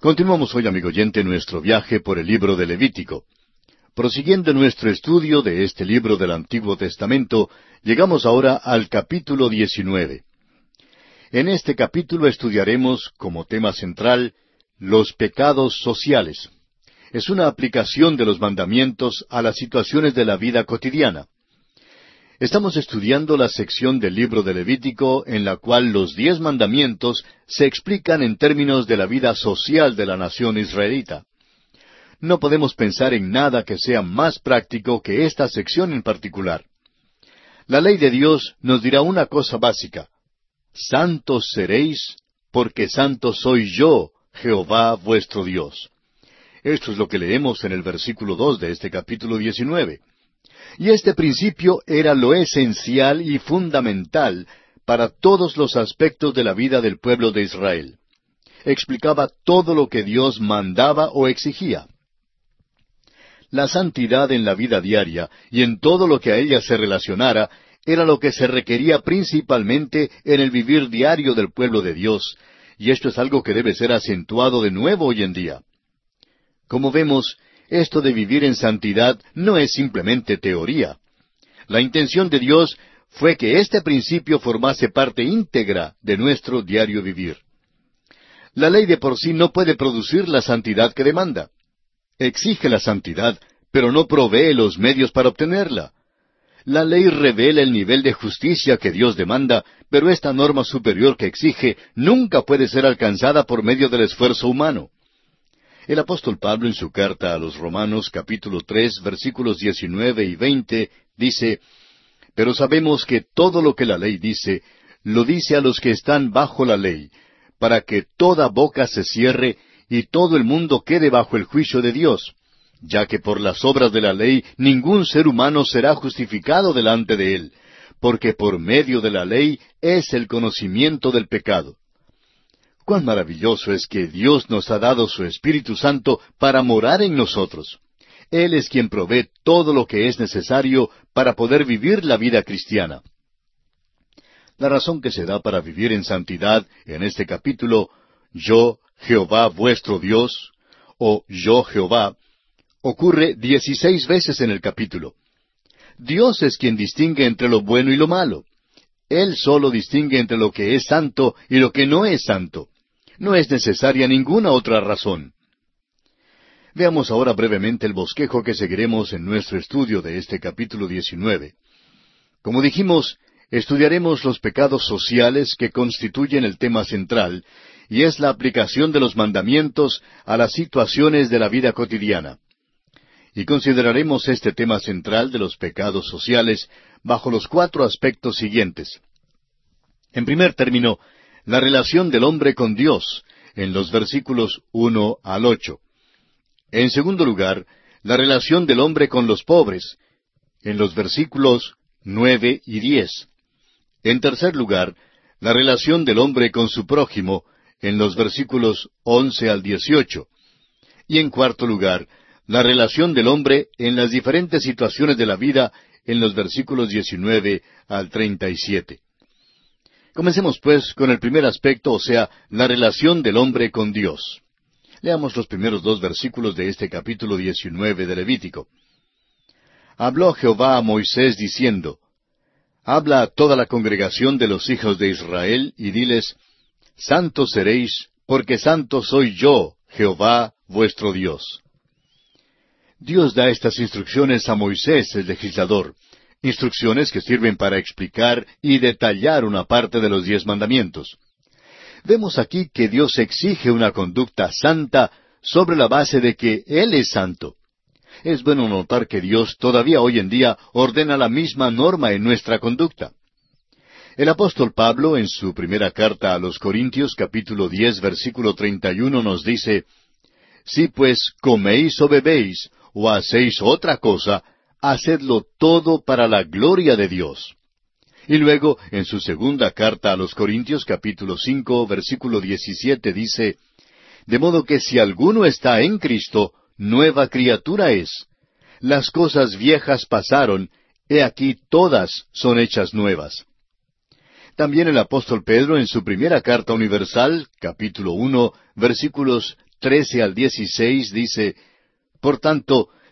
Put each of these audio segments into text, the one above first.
Continuamos hoy, amigo oyente, nuestro viaje por el libro de Levítico. Prosiguiendo nuestro estudio de este libro del Antiguo Testamento, llegamos ahora al capítulo 19. En este capítulo estudiaremos como tema central los pecados sociales. Es una aplicación de los mandamientos a las situaciones de la vida cotidiana. Estamos estudiando la sección del libro de Levítico en la cual los diez mandamientos se explican en términos de la vida social de la nación israelita. No podemos pensar en nada que sea más práctico que esta sección en particular. La ley de Dios nos dirá una cosa básica. Santos seréis, porque santo soy yo, Jehová vuestro Dios. Esto es lo que leemos en el versículo dos de este capítulo diecinueve. Y este principio era lo esencial y fundamental para todos los aspectos de la vida del pueblo de Israel. Explicaba todo lo que Dios mandaba o exigía. La santidad en la vida diaria y en todo lo que a ella se relacionara era lo que se requería principalmente en el vivir diario del pueblo de Dios, y esto es algo que debe ser acentuado de nuevo hoy en día. Como vemos, esto de vivir en santidad no es simplemente teoría. La intención de Dios fue que este principio formase parte íntegra de nuestro diario vivir. La ley de por sí no puede producir la santidad que demanda. Exige la santidad, pero no provee los medios para obtenerla. La ley revela el nivel de justicia que Dios demanda, pero esta norma superior que exige nunca puede ser alcanzada por medio del esfuerzo humano. El apóstol Pablo en su carta a los Romanos capítulo tres versículos diecinueve y veinte dice, Pero sabemos que todo lo que la ley dice, lo dice a los que están bajo la ley, para que toda boca se cierre y todo el mundo quede bajo el juicio de Dios, ya que por las obras de la ley ningún ser humano será justificado delante de él, porque por medio de la ley es el conocimiento del pecado. Cuán maravilloso es que Dios nos ha dado su Espíritu Santo para morar en nosotros. Él es quien provee todo lo que es necesario para poder vivir la vida cristiana. La razón que se da para vivir en santidad en este capítulo, yo, Jehová vuestro Dios, o yo Jehová, ocurre dieciséis veces en el capítulo. Dios es quien distingue entre lo bueno y lo malo. Él solo distingue entre lo que es santo y lo que no es santo. No es necesaria ninguna otra razón. Veamos ahora brevemente el bosquejo que seguiremos en nuestro estudio de este capítulo 19. Como dijimos, estudiaremos los pecados sociales que constituyen el tema central, y es la aplicación de los mandamientos a las situaciones de la vida cotidiana. Y consideraremos este tema central de los pecados sociales bajo los cuatro aspectos siguientes. En primer término, la relación del hombre con Dios, en los versículos uno al ocho. En segundo lugar, la relación del hombre con los pobres, en los versículos nueve y diez. En tercer lugar, la relación del hombre con su prójimo, en los versículos once al dieciocho. Y en cuarto lugar, la relación del hombre en las diferentes situaciones de la vida, en los versículos diecinueve al treinta y siete. Comencemos pues con el primer aspecto, o sea, la relación del hombre con Dios. Leamos los primeros dos versículos de este capítulo diecinueve de Levítico. Habló Jehová a Moisés diciendo, Habla a toda la congregación de los hijos de Israel y diles, Santos seréis, porque santo soy yo, Jehová vuestro Dios. Dios da estas instrucciones a Moisés, el legislador, instrucciones que sirven para explicar y detallar una parte de los diez mandamientos. Vemos aquí que Dios exige una conducta santa sobre la base de que Él es santo. Es bueno notar que Dios todavía hoy en día ordena la misma norma en nuestra conducta. El apóstol Pablo, en su primera carta a los Corintios, capítulo diez, versículo treinta y uno, nos dice Si pues coméis o bebéis, o hacéis otra cosa, hacedlo todo para la gloria de Dios. Y luego, en su segunda carta a los Corintios capítulo cinco, versículo diecisiete, dice, De modo que si alguno está en Cristo, nueva criatura es. Las cosas viejas pasaron, he aquí todas son hechas nuevas. También el apóstol Pedro en su primera carta universal, capítulo uno, versículos 13 al 16 dice, Por tanto,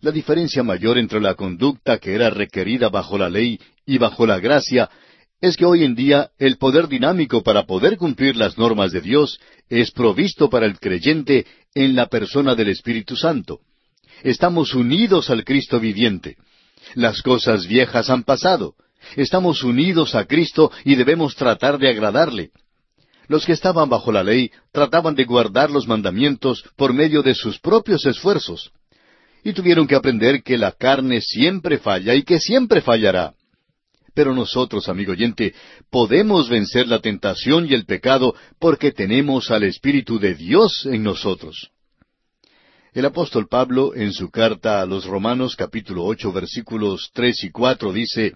La diferencia mayor entre la conducta que era requerida bajo la ley y bajo la gracia es que hoy en día el poder dinámico para poder cumplir las normas de Dios es provisto para el creyente en la persona del Espíritu Santo. Estamos unidos al Cristo viviente. Las cosas viejas han pasado. Estamos unidos a Cristo y debemos tratar de agradarle. Los que estaban bajo la ley trataban de guardar los mandamientos por medio de sus propios esfuerzos. Y tuvieron que aprender que la carne siempre falla y que siempre fallará. Pero nosotros, amigo oyente, podemos vencer la tentación y el pecado porque tenemos al Espíritu de Dios en nosotros. El apóstol Pablo, en su carta a los Romanos capítulo ocho versículos tres y cuatro, dice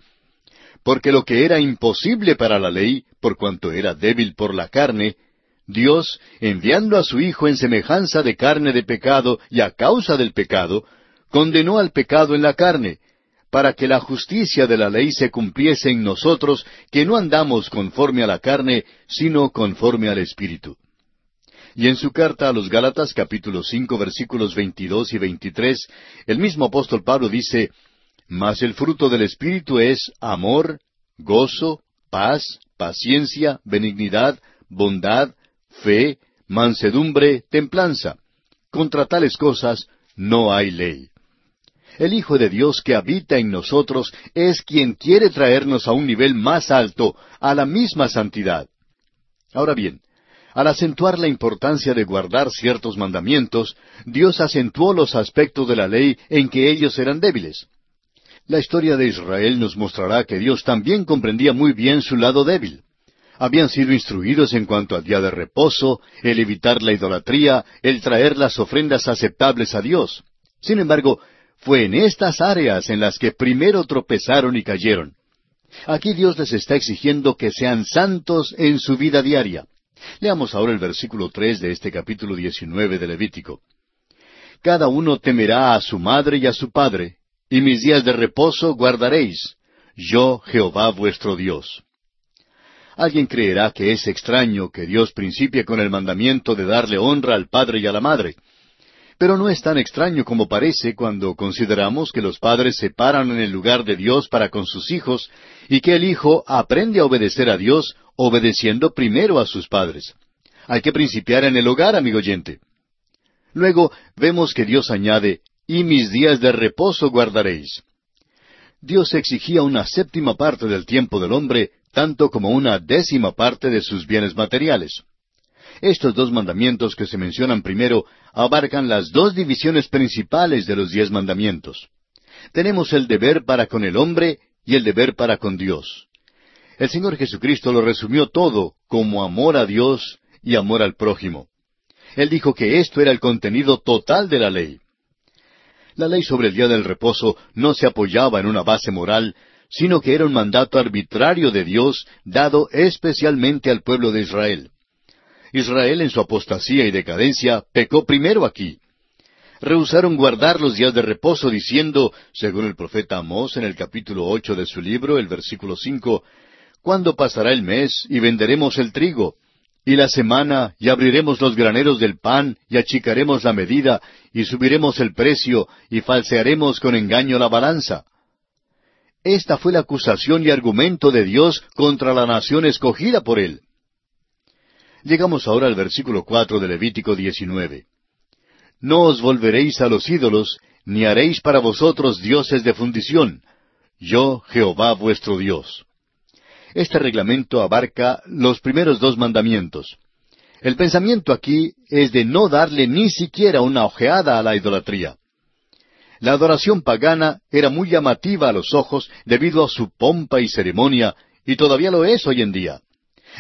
Porque lo que era imposible para la ley, por cuanto era débil por la carne, Dios, enviando a su Hijo en semejanza de carne de pecado y a causa del pecado, condenó al pecado en la carne, para que la justicia de la ley se cumpliese en nosotros, que no andamos conforme a la carne, sino conforme al Espíritu. Y en su carta a los Gálatas capítulo cinco versículos veintidós y veintitrés, el mismo apóstol Pablo dice, Mas el fruto del Espíritu es amor, gozo, paz, paciencia, benignidad, bondad, fe, mansedumbre, templanza. Contra tales cosas no hay ley. El Hijo de Dios que habita en nosotros es quien quiere traernos a un nivel más alto, a la misma santidad. Ahora bien, al acentuar la importancia de guardar ciertos mandamientos, Dios acentuó los aspectos de la ley en que ellos eran débiles. La historia de Israel nos mostrará que Dios también comprendía muy bien su lado débil. Habían sido instruidos en cuanto al día de reposo, el evitar la idolatría, el traer las ofrendas aceptables a Dios. Sin embargo, fue en estas áreas en las que primero tropezaron y cayeron. Aquí Dios les está exigiendo que sean santos en su vida diaria. Leamos ahora el versículo tres de este capítulo diecinueve de Levítico. Cada uno temerá a su madre y a su padre, y mis días de reposo guardaréis. Yo, Jehová vuestro Dios. Alguien creerá que es extraño que Dios principie con el mandamiento de darle honra al padre y a la madre. Pero no es tan extraño como parece cuando consideramos que los padres se paran en el lugar de Dios para con sus hijos y que el hijo aprende a obedecer a Dios obedeciendo primero a sus padres. Hay que principiar en el hogar, amigo oyente. Luego vemos que Dios añade, y mis días de reposo guardaréis. Dios exigía una séptima parte del tiempo del hombre, tanto como una décima parte de sus bienes materiales. Estos dos mandamientos que se mencionan primero abarcan las dos divisiones principales de los diez mandamientos. Tenemos el deber para con el hombre y el deber para con Dios. El Señor Jesucristo lo resumió todo como amor a Dios y amor al prójimo. Él dijo que esto era el contenido total de la ley. La ley sobre el día del reposo no se apoyaba en una base moral, sino que era un mandato arbitrario de Dios dado especialmente al pueblo de Israel. Israel en su apostasía y decadencia pecó primero aquí. Rehusaron guardar los días de reposo diciendo, según el profeta Amós en el capítulo ocho de su libro, el versículo cinco, ¿Cuándo pasará el mes y venderemos el trigo? Y la semana, y abriremos los graneros del pan, y achicaremos la medida, y subiremos el precio, y falsearemos con engaño la balanza. Esta fue la acusación y argumento de Dios contra la nación escogida por él. Llegamos ahora al versículo cuatro de Levítico 19. No os volveréis a los ídolos, ni haréis para vosotros dioses de fundición. Yo, Jehová vuestro Dios. Este reglamento abarca los primeros dos mandamientos. El pensamiento aquí es de no darle ni siquiera una ojeada a la idolatría. La adoración pagana era muy llamativa a los ojos debido a su pompa y ceremonia, y todavía lo es hoy en día.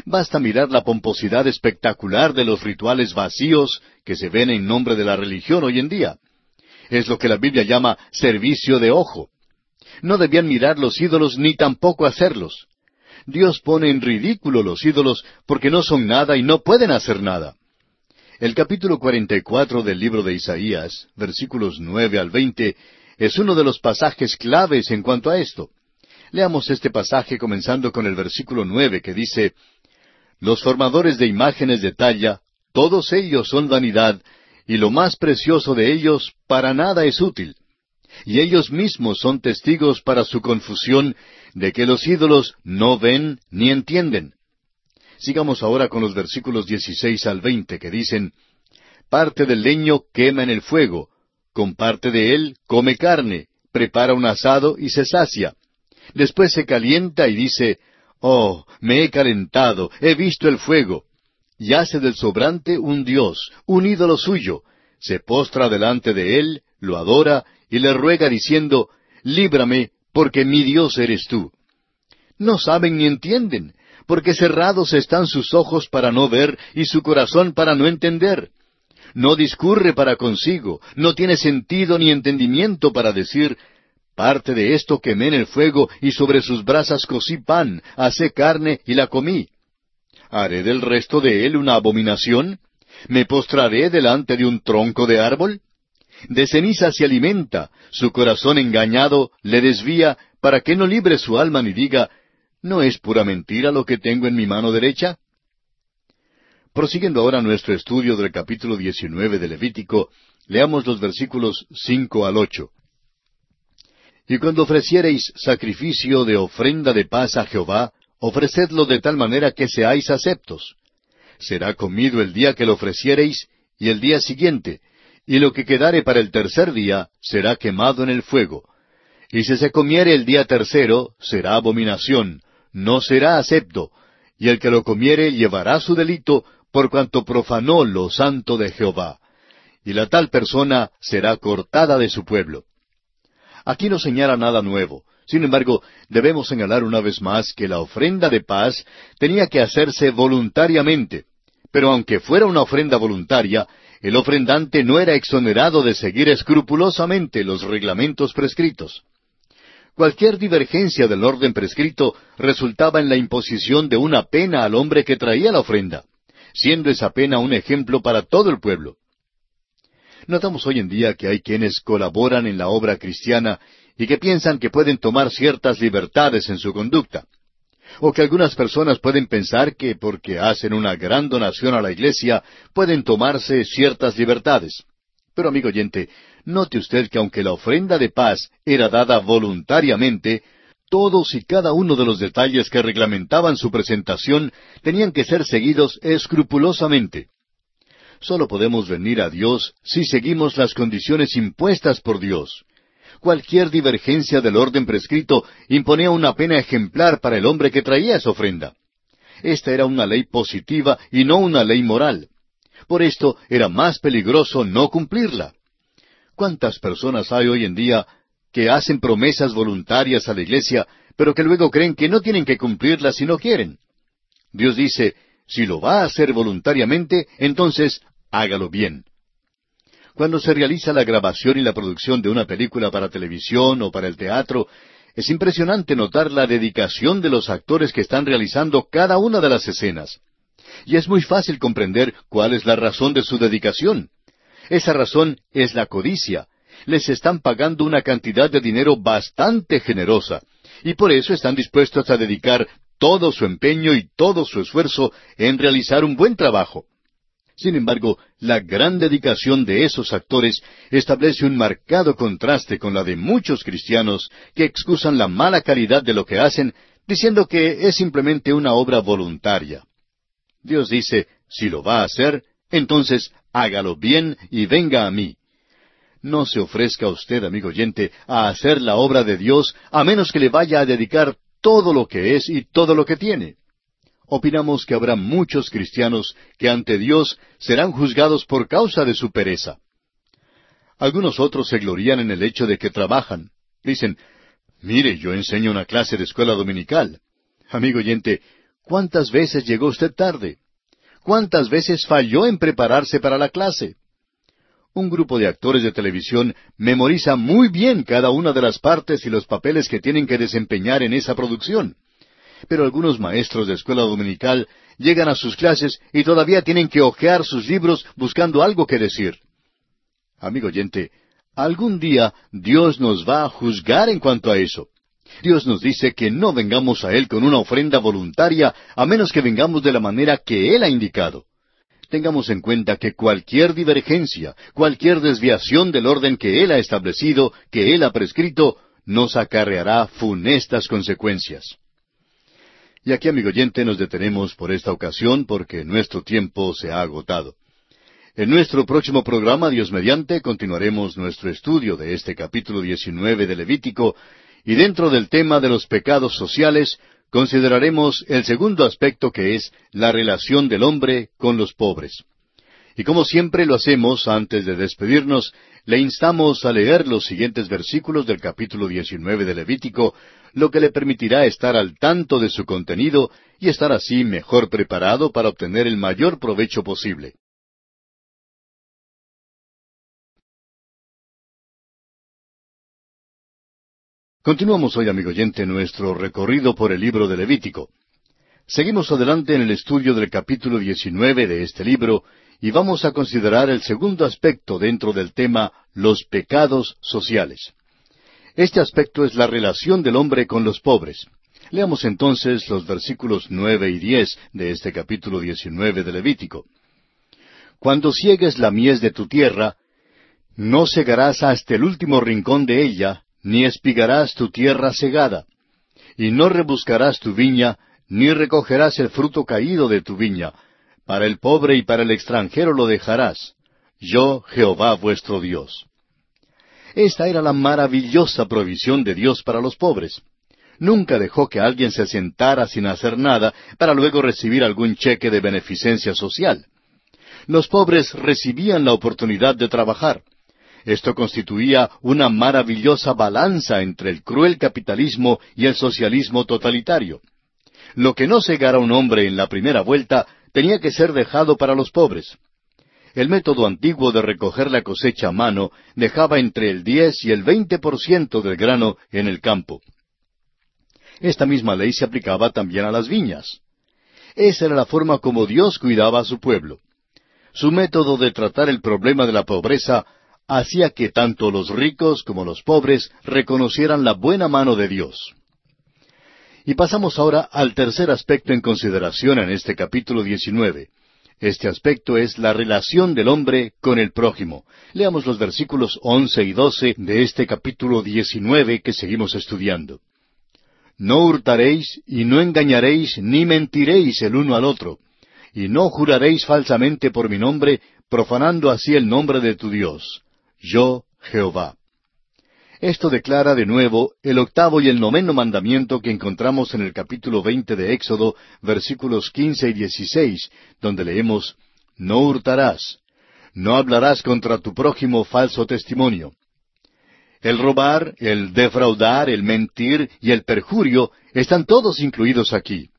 Basta mirar la pomposidad espectacular de los rituales vacíos que se ven en nombre de la religión hoy en día. Es lo que la Biblia llama servicio de ojo. No debían mirar los ídolos ni tampoco hacerlos. Dios pone en ridículo los ídolos porque no son nada y no pueden hacer nada. El capítulo 44 del libro de Isaías, versículos nueve al veinte, es uno de los pasajes claves en cuanto a esto. Leamos este pasaje comenzando con el versículo nueve que dice Los formadores de imágenes de talla, todos ellos son vanidad, y lo más precioso de ellos para nada es útil. Y ellos mismos son testigos para su confusión de que los ídolos no ven ni entienden. Sigamos ahora con los versículos 16 al 20 que dicen, Parte del leño quema en el fuego, con parte de él come carne, prepara un asado y se sacia. Después se calienta y dice, Oh, me he calentado, he visto el fuego. Y hace del sobrante un dios, un ídolo suyo. Se postra delante de él, lo adora y le ruega diciendo, Líbrame, porque mi Dios eres tú. No saben ni entienden, porque cerrados están sus ojos para no ver y su corazón para no entender. No discurre para consigo, no tiene sentido ni entendimiento para decir, parte de esto quemé en el fuego y sobre sus brasas cocí pan, hacé carne y la comí. ¿Haré del resto de él una abominación? ¿Me postraré delante de un tronco de árbol? De ceniza se alimenta, su corazón engañado le desvía para que no libre su alma ni diga, ¿No es pura mentira lo que tengo en mi mano derecha? Prosiguiendo ahora nuestro estudio del capítulo 19 de Levítico, leamos los versículos cinco al ocho. Y cuando ofreciereis sacrificio de ofrenda de paz a Jehová, ofrecedlo de tal manera que seáis aceptos. Será comido el día que lo ofreciereis y el día siguiente, y lo que quedare para el tercer día será quemado en el fuego. Y si se comiere el día tercero, será abominación, no será acepto, y el que lo comiere llevará su delito por cuanto profanó lo santo de Jehová. Y la tal persona será cortada de su pueblo. Aquí no señala nada nuevo. Sin embargo, debemos señalar una vez más que la ofrenda de paz tenía que hacerse voluntariamente. Pero aunque fuera una ofrenda voluntaria, el ofrendante no era exonerado de seguir escrupulosamente los reglamentos prescritos. Cualquier divergencia del orden prescrito resultaba en la imposición de una pena al hombre que traía la ofrenda, siendo esa pena un ejemplo para todo el pueblo. Notamos hoy en día que hay quienes colaboran en la obra cristiana y que piensan que pueden tomar ciertas libertades en su conducta. O que algunas personas pueden pensar que porque hacen una gran donación a la iglesia pueden tomarse ciertas libertades. Pero amigo oyente, Note usted que aunque la ofrenda de paz era dada voluntariamente, todos y cada uno de los detalles que reglamentaban su presentación tenían que ser seguidos escrupulosamente. Solo podemos venir a Dios si seguimos las condiciones impuestas por Dios. Cualquier divergencia del orden prescrito imponía una pena ejemplar para el hombre que traía esa ofrenda. Esta era una ley positiva y no una ley moral. Por esto era más peligroso no cumplirla. ¿Cuántas personas hay hoy en día que hacen promesas voluntarias a la iglesia, pero que luego creen que no tienen que cumplirlas si no quieren? Dios dice, si lo va a hacer voluntariamente, entonces hágalo bien. Cuando se realiza la grabación y la producción de una película para televisión o para el teatro, es impresionante notar la dedicación de los actores que están realizando cada una de las escenas. Y es muy fácil comprender cuál es la razón de su dedicación. Esa razón es la codicia. Les están pagando una cantidad de dinero bastante generosa, y por eso están dispuestos a dedicar todo su empeño y todo su esfuerzo en realizar un buen trabajo. Sin embargo, la gran dedicación de esos actores establece un marcado contraste con la de muchos cristianos que excusan la mala calidad de lo que hacen, diciendo que es simplemente una obra voluntaria. Dios dice, si lo va a hacer, entonces hágalo bien y venga a mí. No se ofrezca usted, amigo oyente, a hacer la obra de Dios a menos que le vaya a dedicar todo lo que es y todo lo que tiene. Opinamos que habrá muchos cristianos que ante Dios serán juzgados por causa de su pereza. Algunos otros se glorían en el hecho de que trabajan. Dicen, mire, yo enseño una clase de escuela dominical. Amigo oyente, ¿Cuántas veces llegó usted tarde? ¿Cuántas veces falló en prepararse para la clase? Un grupo de actores de televisión memoriza muy bien cada una de las partes y los papeles que tienen que desempeñar en esa producción. Pero algunos maestros de escuela dominical llegan a sus clases y todavía tienen que hojear sus libros buscando algo que decir. Amigo oyente, algún día Dios nos va a juzgar en cuanto a eso. Dios nos dice que no vengamos a Él con una ofrenda voluntaria a menos que vengamos de la manera que Él ha indicado. Tengamos en cuenta que cualquier divergencia, cualquier desviación del orden que Él ha establecido, que Él ha prescrito, nos acarreará funestas consecuencias. Y aquí, amigo oyente, nos detenemos por esta ocasión porque nuestro tiempo se ha agotado. En nuestro próximo programa, Dios mediante, continuaremos nuestro estudio de este capítulo 19 de Levítico y dentro del tema de los pecados sociales consideraremos el segundo aspecto que es la relación del hombre con los pobres. Y como siempre lo hacemos antes de despedirnos, le instamos a leer los siguientes versículos del capítulo 19 de Levítico, lo que le permitirá estar al tanto de su contenido y estar así mejor preparado para obtener el mayor provecho posible. Continuamos hoy, amigo oyente, nuestro recorrido por el libro de Levítico. Seguimos adelante en el estudio del capítulo 19 de este libro y vamos a considerar el segundo aspecto dentro del tema los pecados sociales. Este aspecto es la relación del hombre con los pobres. Leamos entonces los versículos nueve y diez de este capítulo 19 de Levítico. Cuando ciegues la mies de tu tierra, no segarás hasta el último rincón de ella, ni espigarás tu tierra segada, y no rebuscarás tu viña, ni recogerás el fruto caído de tu viña, para el pobre y para el extranjero lo dejarás. Yo, Jehová vuestro Dios. Esta era la maravillosa provisión de Dios para los pobres. Nunca dejó que alguien se sentara sin hacer nada para luego recibir algún cheque de beneficencia social. Los pobres recibían la oportunidad de trabajar. Esto constituía una maravillosa balanza entre el cruel capitalismo y el socialismo totalitario. Lo que no cegara un hombre en la primera vuelta tenía que ser dejado para los pobres. El método antiguo de recoger la cosecha a mano dejaba entre el diez y el veinte por ciento del grano en el campo. Esta misma ley se aplicaba también a las viñas. Esa era la forma como Dios cuidaba a su pueblo. Su método de tratar el problema de la pobreza hacía que tanto los ricos como los pobres reconocieran la buena mano de Dios. Y pasamos ahora al tercer aspecto en consideración en este capítulo 19. Este aspecto es la relación del hombre con el prójimo. Leamos los versículos once y doce de este capítulo 19 que seguimos estudiando. No hurtaréis y no engañaréis ni mentiréis el uno al otro, y no juraréis falsamente por mi nombre, profanando así el nombre de tu Dios yo Jehová. Esto declara de nuevo el octavo y el noveno mandamiento que encontramos en el capítulo veinte de Éxodo, versículos quince y dieciséis, donde leemos No hurtarás, no hablarás contra tu prójimo falso testimonio. El robar, el defraudar, el mentir y el perjurio están todos incluidos aquí.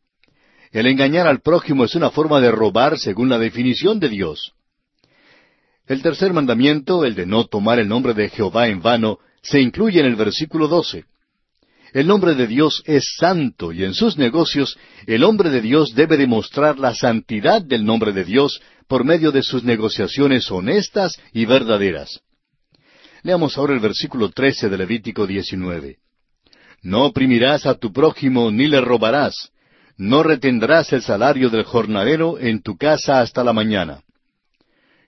El engañar al prójimo es una forma de robar según la definición de Dios. El tercer mandamiento, el de no tomar el nombre de Jehová en vano, se incluye en el versículo doce. El nombre de Dios es santo y en sus negocios el hombre de Dios debe demostrar la santidad del nombre de Dios por medio de sus negociaciones honestas y verdaderas. Leamos ahora el versículo trece de Levítico 19. No oprimirás a tu prójimo ni le robarás. No retendrás el salario del jornalero en tu casa hasta la mañana.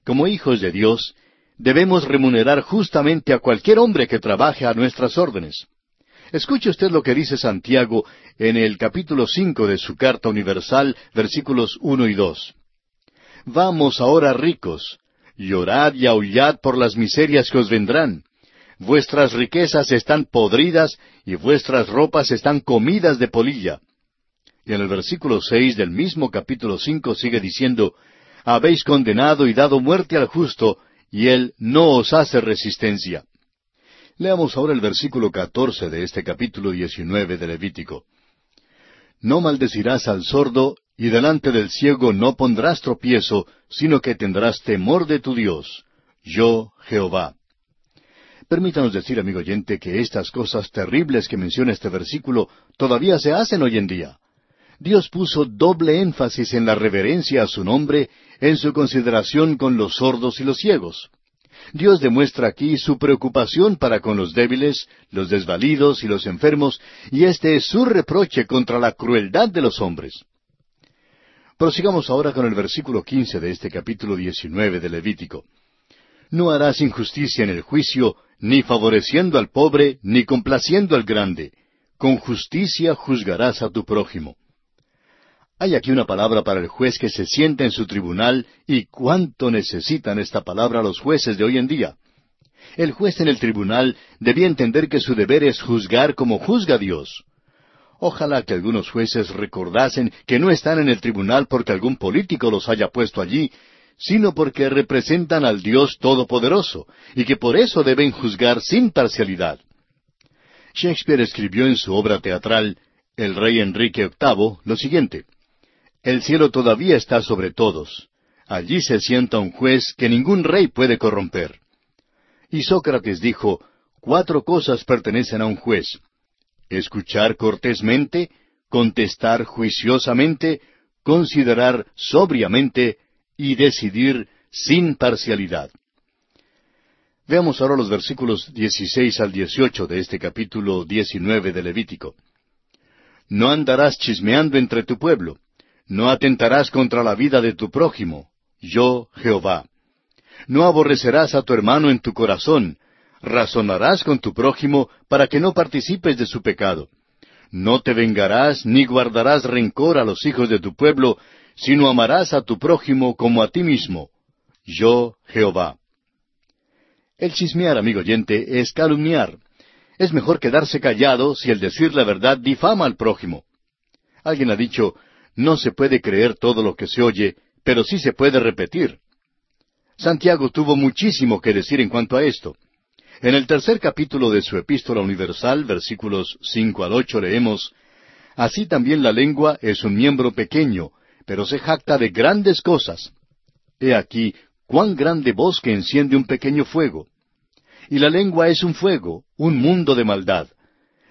Como hijos de Dios, debemos remunerar justamente a cualquier hombre que trabaje a nuestras órdenes. Escuche usted lo que dice Santiago en el capítulo cinco de su Carta Universal, versículos uno y dos. Vamos ahora ricos, llorad y aullad por las miserias que os vendrán. Vuestras riquezas están podridas y vuestras ropas están comidas de polilla. Y en el versículo seis del mismo capítulo cinco sigue diciendo, habéis condenado y dado muerte al justo, y él no os hace resistencia. Leamos ahora el versículo catorce de este capítulo diecinueve de Levítico. no maldecirás al sordo, y delante del ciego no pondrás tropiezo, sino que tendrás temor de tu Dios. Yo, Jehová. Permítanos decir, amigo oyente, que estas cosas terribles que menciona este versículo todavía se hacen hoy en día. Dios puso doble énfasis en la reverencia a su nombre, en su consideración con los sordos y los ciegos. Dios demuestra aquí su preocupación para con los débiles, los desvalidos y los enfermos, y este es su reproche contra la crueldad de los hombres. Prosigamos ahora con el versículo quince de este capítulo diecinueve de Levítico. No harás injusticia en el juicio, ni favoreciendo al pobre, ni complaciendo al grande. Con justicia juzgarás a tu prójimo. Hay aquí una palabra para el juez que se sienta en su tribunal y cuánto necesitan esta palabra los jueces de hoy en día. El juez en el tribunal debía entender que su deber es juzgar como juzga Dios. Ojalá que algunos jueces recordasen que no están en el tribunal porque algún político los haya puesto allí, sino porque representan al Dios Todopoderoso, y que por eso deben juzgar sin parcialidad. Shakespeare escribió en su obra teatral El rey Enrique VIII lo siguiente El cielo todavía está sobre todos. Allí se sienta un juez que ningún rey puede corromper. Y Sócrates dijo, Cuatro cosas pertenecen a un juez escuchar cortésmente, contestar juiciosamente, considerar sobriamente y decidir sin parcialidad. Veamos ahora los versículos 16 al 18 de este capítulo 19 de Levítico. No andarás chismeando entre tu pueblo, no atentarás contra la vida de tu prójimo, yo Jehová. No aborrecerás a tu hermano en tu corazón, razonarás con tu prójimo para que no participes de su pecado. No te vengarás ni guardarás rencor a los hijos de tu pueblo, sino amarás a tu prójimo como a ti mismo. Yo, Jehová. El chismear, amigo oyente, es calumniar. Es mejor quedarse callado si el decir la verdad difama al prójimo. Alguien ha dicho, no se puede creer todo lo que se oye, pero sí se puede repetir. Santiago tuvo muchísimo que decir en cuanto a esto. En el tercer capítulo de su Epístola Universal, versículos cinco al ocho, leemos Así también la lengua es un miembro pequeño, pero se jacta de grandes cosas. He aquí cuán grande bosque enciende un pequeño fuego. Y la lengua es un fuego, un mundo de maldad.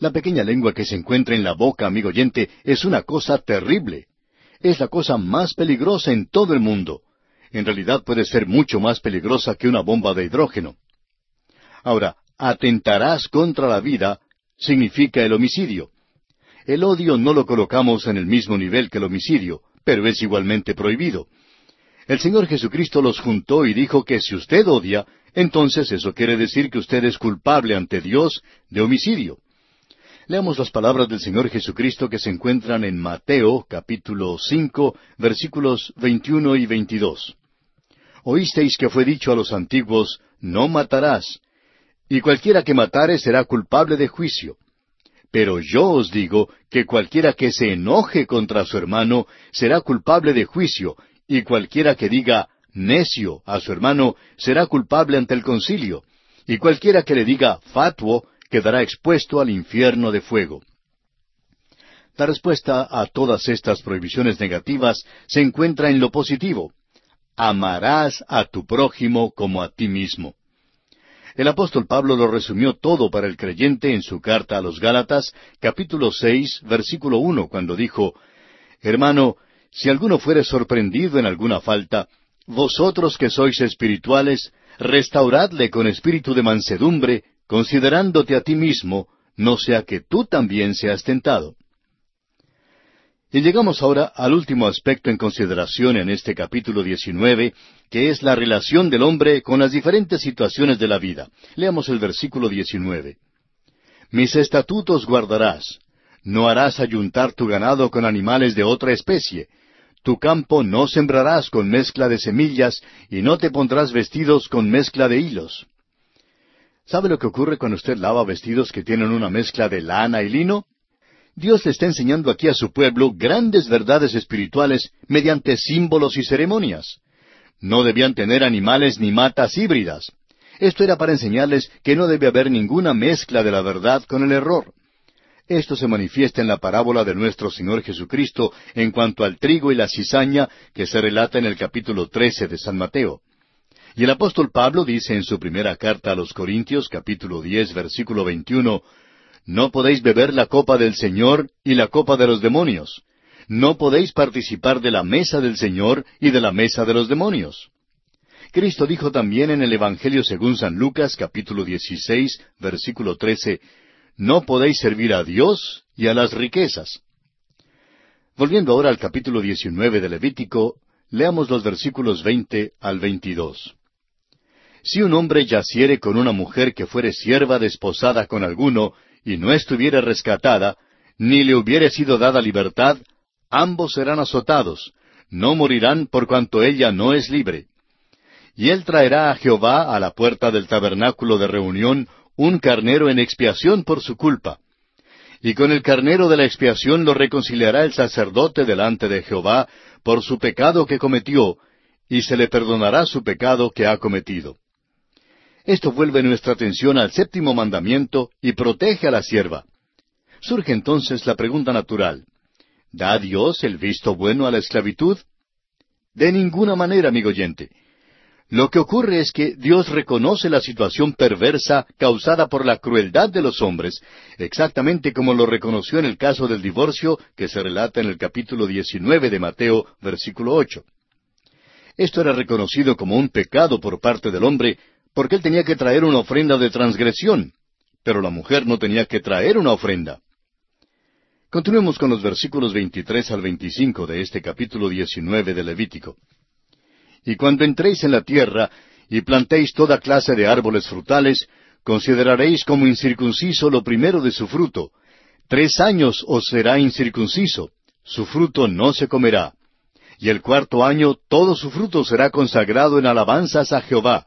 La pequeña lengua que se encuentra en la boca, amigo oyente, es una cosa terrible. Es la cosa más peligrosa en todo el mundo. En realidad puede ser mucho más peligrosa que una bomba de hidrógeno. Ahora, atentarás contra la vida significa el homicidio. El odio no lo colocamos en el mismo nivel que el homicidio, pero es igualmente prohibido. El Señor Jesucristo los juntó y dijo que si usted odia, entonces eso quiere decir que usted es culpable ante Dios de homicidio. Leamos las palabras del Señor Jesucristo que se encuentran en Mateo capítulo cinco versículos veintiuno y veintidós. Oísteis que fue dicho a los antiguos, no matarás, y cualquiera que matare será culpable de juicio. Pero yo os digo que cualquiera que se enoje contra su hermano será culpable de juicio, y cualquiera que diga necio a su hermano será culpable ante el concilio, y cualquiera que le diga fatuo quedará expuesto al infierno de fuego. La respuesta a todas estas prohibiciones negativas se encuentra en lo positivo. Amarás a tu prójimo como a ti mismo. El apóstol Pablo lo resumió todo para el creyente en su carta a los Gálatas, capítulo seis, versículo uno, cuando dijo Hermano, si alguno fuere sorprendido en alguna falta, vosotros que sois espirituales, restauradle con espíritu de mansedumbre, considerándote a ti mismo, no sea que tú también seas tentado. Y llegamos ahora al último aspecto en consideración en este capítulo 19, que es la relación del hombre con las diferentes situaciones de la vida. Leamos el versículo 19. Mis estatutos guardarás. No harás ayuntar tu ganado con animales de otra especie. tu campo no sembrarás con mezcla de semillas, y no te pondrás vestidos con mezcla de hilos. ¿Sabe lo que ocurre cuando usted lava vestidos que tienen una mezcla de lana y lino? Dios le está enseñando aquí a su pueblo grandes verdades espirituales mediante símbolos y ceremonias. No debían tener animales ni matas híbridas. Esto era para enseñarles que no debe haber ninguna mezcla de la verdad con el error. Esto se manifiesta en la parábola de nuestro Señor Jesucristo en cuanto al trigo y la cizaña que se relata en el capítulo 13 de San Mateo. Y el apóstol Pablo dice en su primera carta a los Corintios, capítulo 10, versículo 21, No podéis beber la copa del Señor y la copa de los demonios. No podéis participar de la mesa del Señor y de la mesa de los demonios. Cristo dijo también en el Evangelio según San Lucas capítulo 16 versículo 13, No podéis servir a Dios y a las riquezas. Volviendo ahora al capítulo 19 de Levítico, leamos los versículos 20 al 22. Si un hombre yaciere con una mujer que fuere sierva desposada con alguno, y no estuviere rescatada, ni le hubiere sido dada libertad, ambos serán azotados, no morirán por cuanto ella no es libre. Y él traerá a Jehová a la puerta del tabernáculo de reunión un carnero en expiación por su culpa. Y con el carnero de la expiación lo reconciliará el sacerdote delante de Jehová por su pecado que cometió, y se le perdonará su pecado que ha cometido. Esto vuelve nuestra atención al séptimo mandamiento y protege a la sierva. Surge entonces la pregunta natural. ¿Da Dios el visto bueno a la esclavitud? De ninguna manera, amigo oyente. Lo que ocurre es que Dios reconoce la situación perversa causada por la crueldad de los hombres, exactamente como lo reconoció en el caso del divorcio que se relata en el capítulo 19 de Mateo, versículo 8. Esto era reconocido como un pecado por parte del hombre, porque él tenía que traer una ofrenda de transgresión, pero la mujer no tenía que traer una ofrenda. Continuemos con los versículos 23 al 25 de este capítulo 19 de Levítico. Y cuando entréis en la tierra y plantéis toda clase de árboles frutales, consideraréis como incircunciso lo primero de su fruto. Tres años os será incircunciso, su fruto no se comerá. Y el cuarto año todo su fruto será consagrado en alabanzas a Jehová.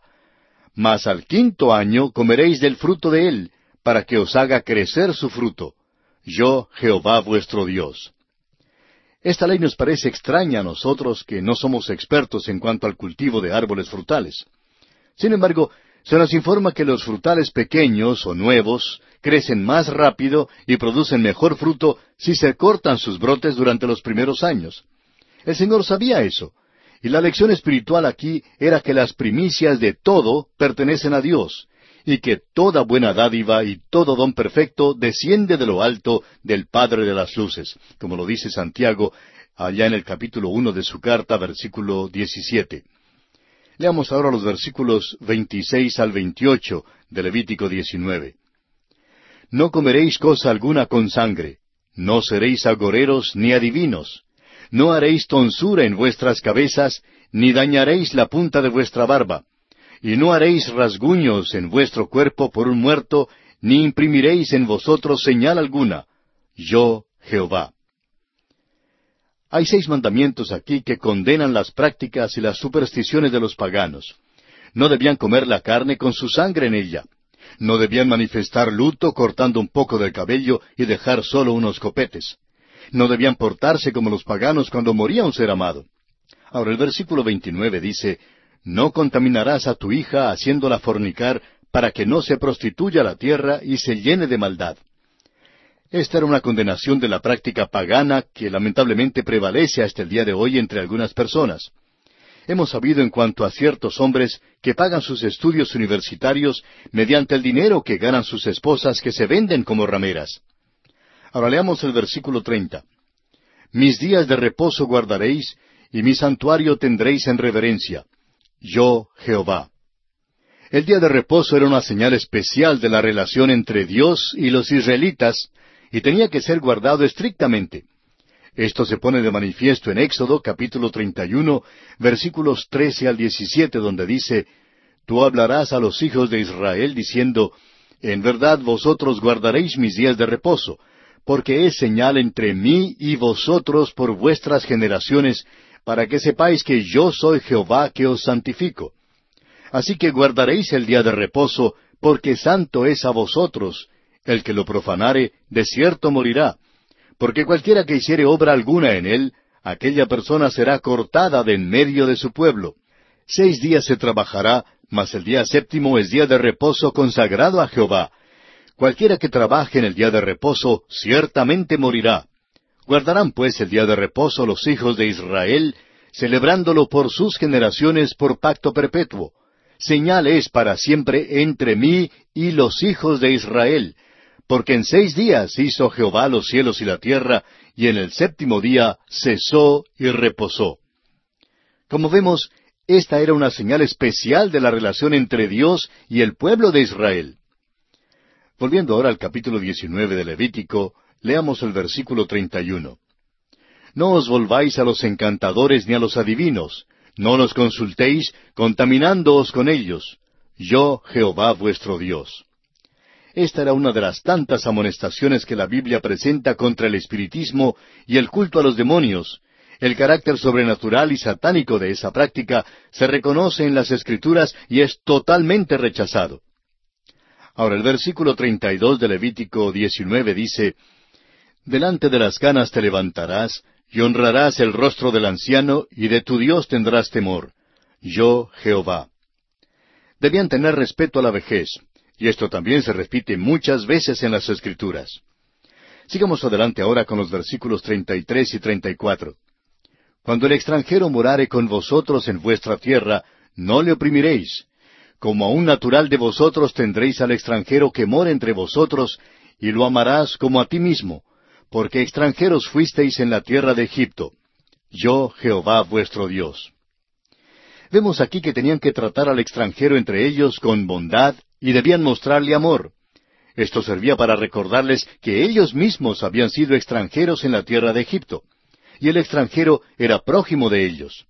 Mas al quinto año comeréis del fruto de él, para que os haga crecer su fruto. Yo, Jehová vuestro Dios. Esta ley nos parece extraña a nosotros que no somos expertos en cuanto al cultivo de árboles frutales. Sin embargo, se nos informa que los frutales pequeños o nuevos crecen más rápido y producen mejor fruto si se cortan sus brotes durante los primeros años. El Señor sabía eso. Y la lección espiritual aquí era que las primicias de todo pertenecen a Dios, y que toda buena dádiva y todo don perfecto desciende de lo alto del Padre de las Luces, como lo dice Santiago allá en el capítulo uno de su carta, versículo diecisiete. Leamos ahora los versículos veintiséis al veintiocho de Levítico diecinueve. No comeréis cosa alguna con sangre, no seréis agoreros ni adivinos, no haréis tonsura en vuestras cabezas, ni dañaréis la punta de vuestra barba, y no haréis rasguños en vuestro cuerpo por un muerto, ni imprimiréis en vosotros señal alguna. Yo, Jehová. Hay seis mandamientos aquí que condenan las prácticas y las supersticiones de los paganos. No debían comer la carne con su sangre en ella. No debían manifestar luto cortando un poco del cabello y dejar solo unos copetes. No debían portarse como los paganos cuando moría un ser amado. Ahora el versículo 29 dice, no contaminarás a tu hija haciéndola fornicar para que no se prostituya la tierra y se llene de maldad. Esta era una condenación de la práctica pagana que lamentablemente prevalece hasta el día de hoy entre algunas personas. Hemos sabido en cuanto a ciertos hombres que pagan sus estudios universitarios mediante el dinero que ganan sus esposas que se venden como rameras. Ahora leamos el versículo treinta. Mis días de reposo guardaréis, y mi santuario tendréis en reverencia yo Jehová. El día de reposo era una señal especial de la relación entre Dios y los israelitas, y tenía que ser guardado estrictamente. Esto se pone de manifiesto en Éxodo capítulo 31, versículos 13 al 17, donde dice, Tú hablarás a los hijos de Israel diciendo, En verdad vosotros guardaréis mis días de reposo, porque es señal entre mí y vosotros por vuestras generaciones, para que sepáis que yo soy Jehová que os santifico. Así que guardaréis el día de reposo, porque santo es a vosotros. El que lo profanare, de cierto morirá. Porque cualquiera que hiciere obra alguna en él, aquella persona será cortada de en medio de su pueblo. Seis días se trabajará, mas el día séptimo es día de reposo consagrado a Jehová. Cualquiera que trabaje en el día de reposo, ciertamente morirá. Guardarán pues el día de reposo los hijos de Israel, celebrándolo por sus generaciones por pacto perpetuo. Señal es para siempre entre mí y los hijos de Israel, porque en seis días hizo Jehová los cielos y la tierra, y en el séptimo día cesó y reposó. Como vemos, esta era una señal especial de la relación entre Dios y el pueblo de Israel. Volviendo ahora al capítulo 19 de Levítico, leamos el versículo 31. No os volváis a los encantadores ni a los adivinos, no los consultéis, contaminándoos con ellos. Yo, Jehová vuestro Dios. Esta era una de las tantas amonestaciones que la Biblia presenta contra el espiritismo y el culto a los demonios. El carácter sobrenatural y satánico de esa práctica se reconoce en las Escrituras y es totalmente rechazado. Ahora el versículo 32 de Levítico 19 dice, Delante de las canas te levantarás, y honrarás el rostro del anciano, y de tu Dios tendrás temor. Yo, Jehová. Debían tener respeto a la vejez, y esto también se repite muchas veces en las Escrituras. Sigamos adelante ahora con los versículos 33 y 34. Cuando el extranjero morare con vosotros en vuestra tierra, no le oprimiréis. Como a un natural de vosotros tendréis al extranjero que mora entre vosotros, y lo amarás como a ti mismo, porque extranjeros fuisteis en la tierra de Egipto. Yo, Jehová vuestro Dios. Vemos aquí que tenían que tratar al extranjero entre ellos con bondad y debían mostrarle amor. Esto servía para recordarles que ellos mismos habían sido extranjeros en la tierra de Egipto, y el extranjero era prójimo de ellos.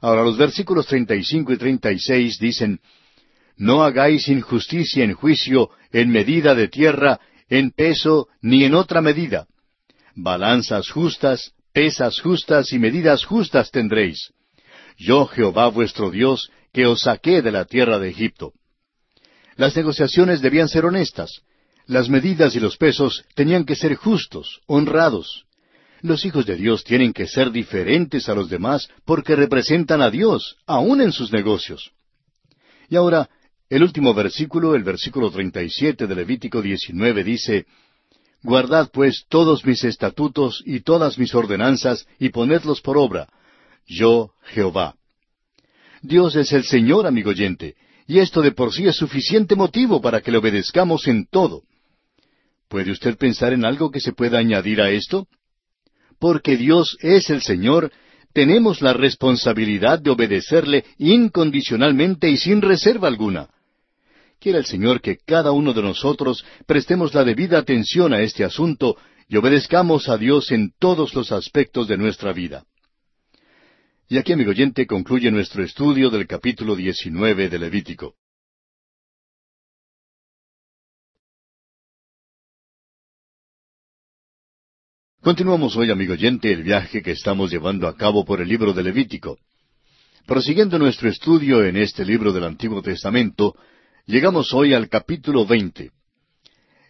Ahora los versículos 35 y 36 dicen, No hagáis injusticia en juicio, en medida de tierra, en peso, ni en otra medida, balanzas justas, pesas justas y medidas justas tendréis. Yo Jehová vuestro Dios, que os saqué de la tierra de Egipto. Las negociaciones debían ser honestas. Las medidas y los pesos tenían que ser justos, honrados. Los hijos de Dios tienen que ser diferentes a los demás porque representan a Dios, aun en sus negocios. Y ahora, el último versículo, el versículo 37 de Levítico 19 dice, Guardad pues todos mis estatutos y todas mis ordenanzas y ponedlos por obra. Yo, Jehová. Dios es el Señor, amigo oyente, y esto de por sí es suficiente motivo para que le obedezcamos en todo. ¿Puede usted pensar en algo que se pueda añadir a esto? Porque Dios es el Señor, tenemos la responsabilidad de obedecerle incondicionalmente y sin reserva alguna. Quiera el Señor que cada uno de nosotros prestemos la debida atención a este asunto y obedezcamos a Dios en todos los aspectos de nuestra vida. Y aquí, amigo oyente, concluye nuestro estudio del capítulo 19 de Levítico. Continuamos hoy, amigo oyente, el viaje que estamos llevando a cabo por el libro de Levítico. Prosiguiendo nuestro estudio en este libro del Antiguo Testamento, Llegamos hoy al capítulo 20.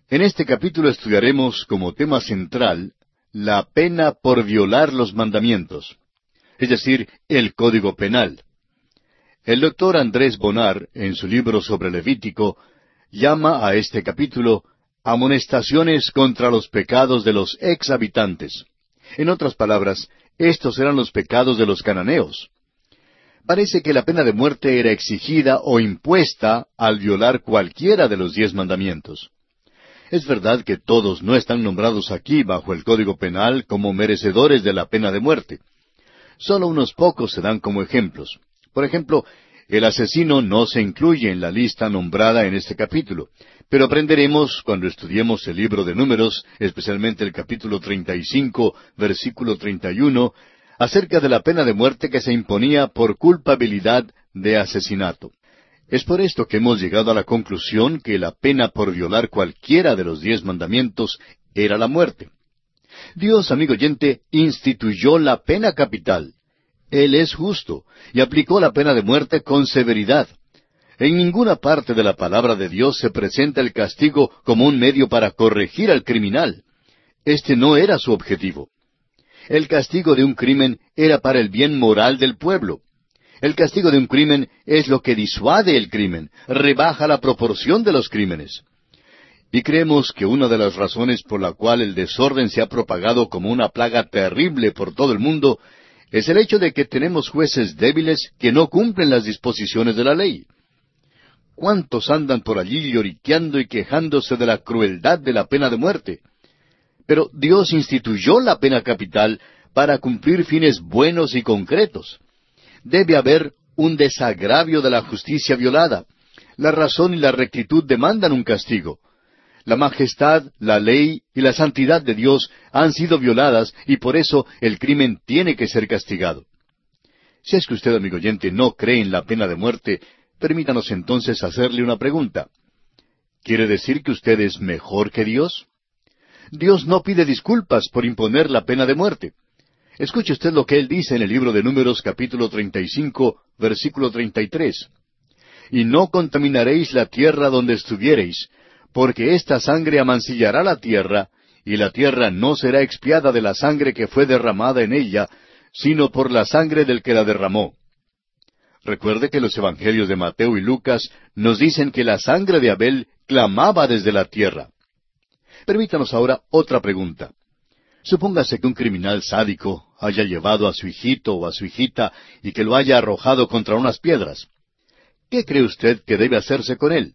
En este capítulo estudiaremos como tema central la pena por violar los mandamientos, es decir, el código penal. El doctor Andrés Bonar, en su libro sobre Levítico, llama a este capítulo amonestaciones contra los pecados de los ex habitantes. En otras palabras, estos eran los pecados de los cananeos parece que la pena de muerte era exigida o impuesta al violar cualquiera de los diez mandamientos. Es verdad que todos no están nombrados aquí bajo el Código Penal como merecedores de la pena de muerte. Solo unos pocos se dan como ejemplos. Por ejemplo, el asesino no se incluye en la lista nombrada en este capítulo, pero aprenderemos cuando estudiemos el libro de números, especialmente el capítulo 35, versículo 31, acerca de la pena de muerte que se imponía por culpabilidad de asesinato. Es por esto que hemos llegado a la conclusión que la pena por violar cualquiera de los diez mandamientos era la muerte. Dios, amigo oyente, instituyó la pena capital. Él es justo y aplicó la pena de muerte con severidad. En ninguna parte de la palabra de Dios se presenta el castigo como un medio para corregir al criminal. Este no era su objetivo. El castigo de un crimen era para el bien moral del pueblo. El castigo de un crimen es lo que disuade el crimen, rebaja la proporción de los crímenes. Y creemos que una de las razones por la cual el desorden se ha propagado como una plaga terrible por todo el mundo es el hecho de que tenemos jueces débiles que no cumplen las disposiciones de la ley. ¿Cuántos andan por allí lloriqueando y quejándose de la crueldad de la pena de muerte? Pero Dios instituyó la pena capital para cumplir fines buenos y concretos. Debe haber un desagravio de la justicia violada. La razón y la rectitud demandan un castigo. La majestad, la ley y la santidad de Dios han sido violadas y por eso el crimen tiene que ser castigado. Si es que usted, amigo oyente, no cree en la pena de muerte, permítanos entonces hacerle una pregunta. ¿Quiere decir que usted es mejor que Dios? Dios no pide disculpas por imponer la pena de muerte. Escuche usted lo que él dice en el libro de Números capítulo 35, versículo 33. Y no contaminaréis la tierra donde estuviereis, porque esta sangre amancillará la tierra, y la tierra no será expiada de la sangre que fue derramada en ella, sino por la sangre del que la derramó. Recuerde que los evangelios de Mateo y Lucas nos dicen que la sangre de Abel clamaba desde la tierra. Permítanos ahora otra pregunta. Supóngase que un criminal sádico haya llevado a su hijito o a su hijita y que lo haya arrojado contra unas piedras. ¿Qué cree usted que debe hacerse con él?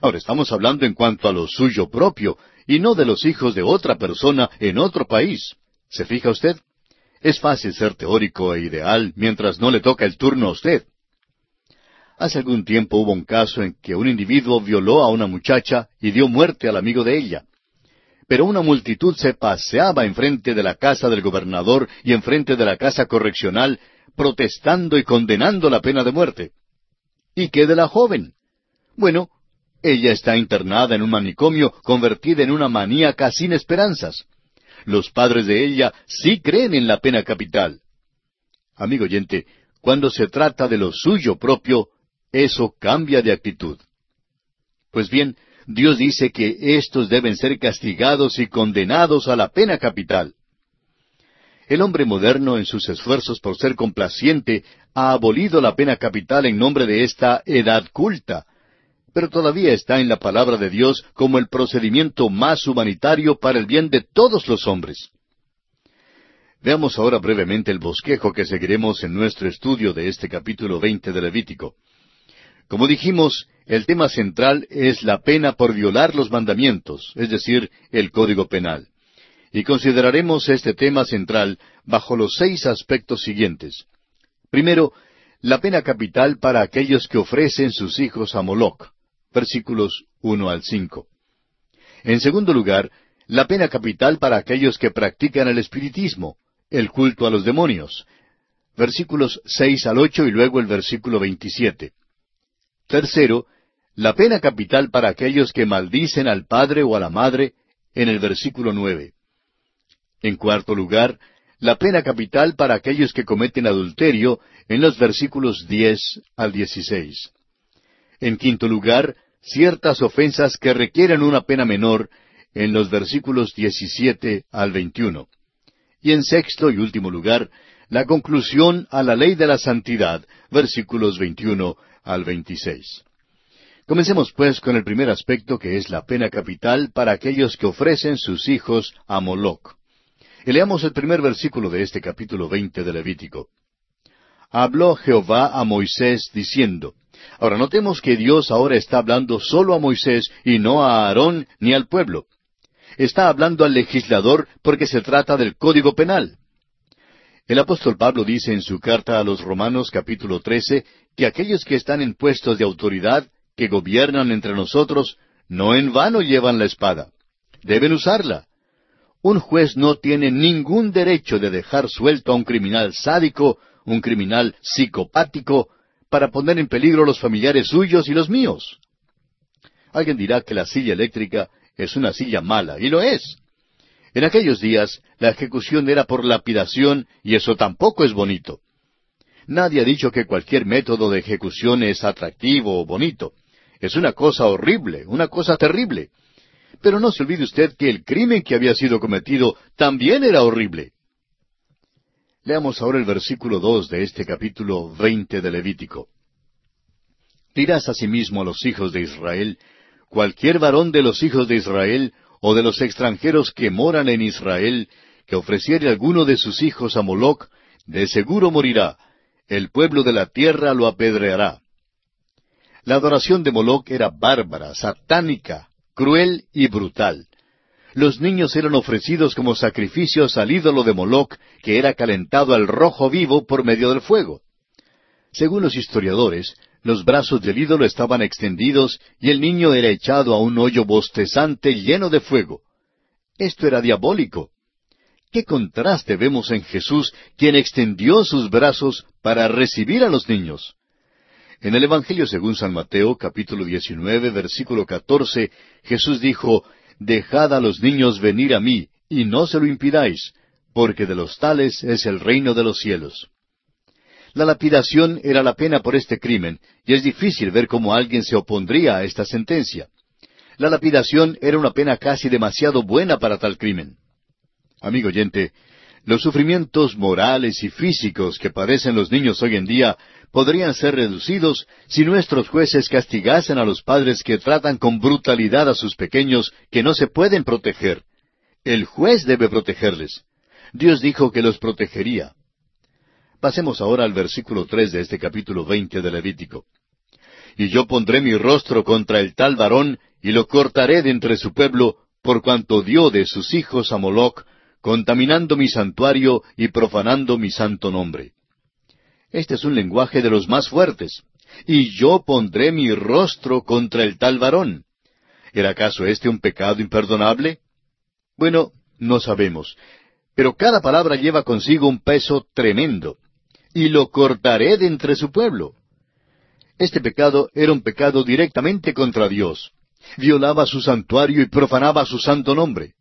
Ahora estamos hablando en cuanto a lo suyo propio y no de los hijos de otra persona en otro país. ¿Se fija usted? Es fácil ser teórico e ideal mientras no le toca el turno a usted. Hace algún tiempo hubo un caso en que un individuo violó a una muchacha y dio muerte al amigo de ella pero una multitud se paseaba enfrente de la casa del gobernador y enfrente de la casa correccional, protestando y condenando la pena de muerte. ¿Y qué de la joven? Bueno, ella está internada en un manicomio convertida en una maníaca sin esperanzas. Los padres de ella sí creen en la pena capital. Amigo oyente, cuando se trata de lo suyo propio, eso cambia de actitud. Pues bien, Dios dice que éstos deben ser castigados y condenados a la pena capital. El hombre moderno, en sus esfuerzos por ser complaciente, ha abolido la pena capital en nombre de esta edad culta, pero todavía está en la palabra de Dios como el procedimiento más humanitario para el bien de todos los hombres. Veamos ahora brevemente el bosquejo que seguiremos en nuestro estudio de este capítulo veinte de Levítico. Como dijimos, el tema central es la pena por violar los mandamientos, es decir, el Código Penal. Y consideraremos este tema central bajo los seis aspectos siguientes. Primero, la pena capital para aquellos que ofrecen sus hijos a Moloch, versículos uno al cinco. En segundo lugar, la pena capital para aquellos que practican el espiritismo, el culto a los demonios, versículos seis al ocho y luego el versículo veintisiete. Tercero, la pena capital para aquellos que maldicen al padre o a la madre en el versículo nueve. En cuarto lugar, la pena capital para aquellos que cometen adulterio en los versículos diez al dieciséis. En quinto lugar, ciertas ofensas que requieren una pena menor en los versículos diecisiete al veintiuno. Y en sexto y último lugar, la conclusión a la ley de la santidad, versículos veintiuno al veintiséis. Comencemos pues con el primer aspecto que es la pena capital para aquellos que ofrecen sus hijos a Moloch. Y leamos el primer versículo de este capítulo veinte de Levítico. Habló Jehová a Moisés diciendo, Ahora notemos que Dios ahora está hablando solo a Moisés y no a Aarón ni al pueblo. Está hablando al legislador porque se trata del código penal. El apóstol Pablo dice en su carta a los Romanos capítulo 13 que aquellos que están en puestos de autoridad que gobiernan entre nosotros, no en vano llevan la espada. Deben usarla. Un juez no tiene ningún derecho de dejar suelto a un criminal sádico, un criminal psicopático, para poner en peligro los familiares suyos y los míos. Alguien dirá que la silla eléctrica es una silla mala, y lo es. En aquellos días la ejecución era por lapidación y eso tampoco es bonito. Nadie ha dicho que cualquier método de ejecución es atractivo o bonito. Es una cosa horrible, una cosa terrible. Pero no se olvide usted que el crimen que había sido cometido también era horrible. Leamos ahora el versículo dos de este capítulo veinte de Levítico. Dirás asimismo a los hijos de Israel, cualquier varón de los hijos de Israel o de los extranjeros que moran en Israel, que ofreciere alguno de sus hijos a Moloc, de seguro morirá, el pueblo de la tierra lo apedreará. La adoración de Moloc era bárbara, satánica, cruel y brutal. Los niños eran ofrecidos como sacrificios al ídolo de Moloc, que era calentado al rojo vivo por medio del fuego. Según los historiadores, los brazos del ídolo estaban extendidos y el niño era echado a un hoyo bostezante lleno de fuego. Esto era diabólico. ¿Qué contraste vemos en Jesús, quien extendió sus brazos para recibir a los niños? En el Evangelio según San Mateo, capítulo 19, versículo 14, Jesús dijo, Dejad a los niños venir a mí, y no se lo impidáis, porque de los tales es el reino de los cielos. La lapidación era la pena por este crimen, y es difícil ver cómo alguien se opondría a esta sentencia. La lapidación era una pena casi demasiado buena para tal crimen. Amigo oyente, los sufrimientos morales y físicos que padecen los niños hoy en día podrían ser reducidos si nuestros jueces castigasen a los padres que tratan con brutalidad a sus pequeños que no se pueden proteger. El juez debe protegerles. Dios dijo que los protegería. Pasemos ahora al versículo tres de este capítulo veinte de Levítico. Y yo pondré mi rostro contra el tal varón, y lo cortaré de entre su pueblo, por cuanto dio de sus hijos a Moloc, contaminando mi santuario y profanando mi santo nombre. Este es un lenguaje de los más fuertes. Y yo pondré mi rostro contra el tal varón. ¿Era acaso este un pecado imperdonable? Bueno, no sabemos. Pero cada palabra lleva consigo un peso tremendo. Y lo cortaré de entre su pueblo. Este pecado era un pecado directamente contra Dios. Violaba su santuario y profanaba su santo nombre.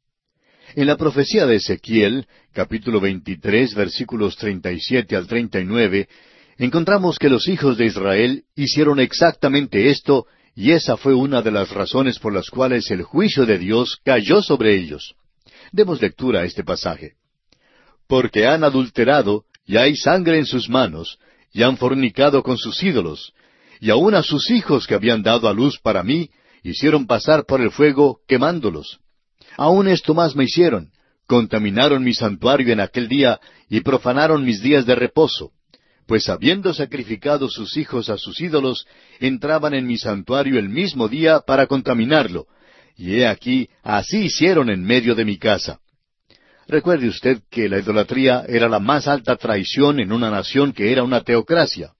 En la profecía de Ezequiel, capítulo 23, versículos 37 al 39, encontramos que los hijos de Israel hicieron exactamente esto, y esa fue una de las razones por las cuales el juicio de Dios cayó sobre ellos. Demos lectura a este pasaje. Porque han adulterado, y hay sangre en sus manos, y han fornicado con sus ídolos, y aun a sus hijos que habían dado a luz para mí, hicieron pasar por el fuego quemándolos. Aún esto más me hicieron. Contaminaron mi santuario en aquel día y profanaron mis días de reposo. Pues habiendo sacrificado sus hijos a sus ídolos, entraban en mi santuario el mismo día para contaminarlo. Y he aquí, así hicieron en medio de mi casa. Recuerde usted que la idolatría era la más alta traición en una nación que era una teocracia.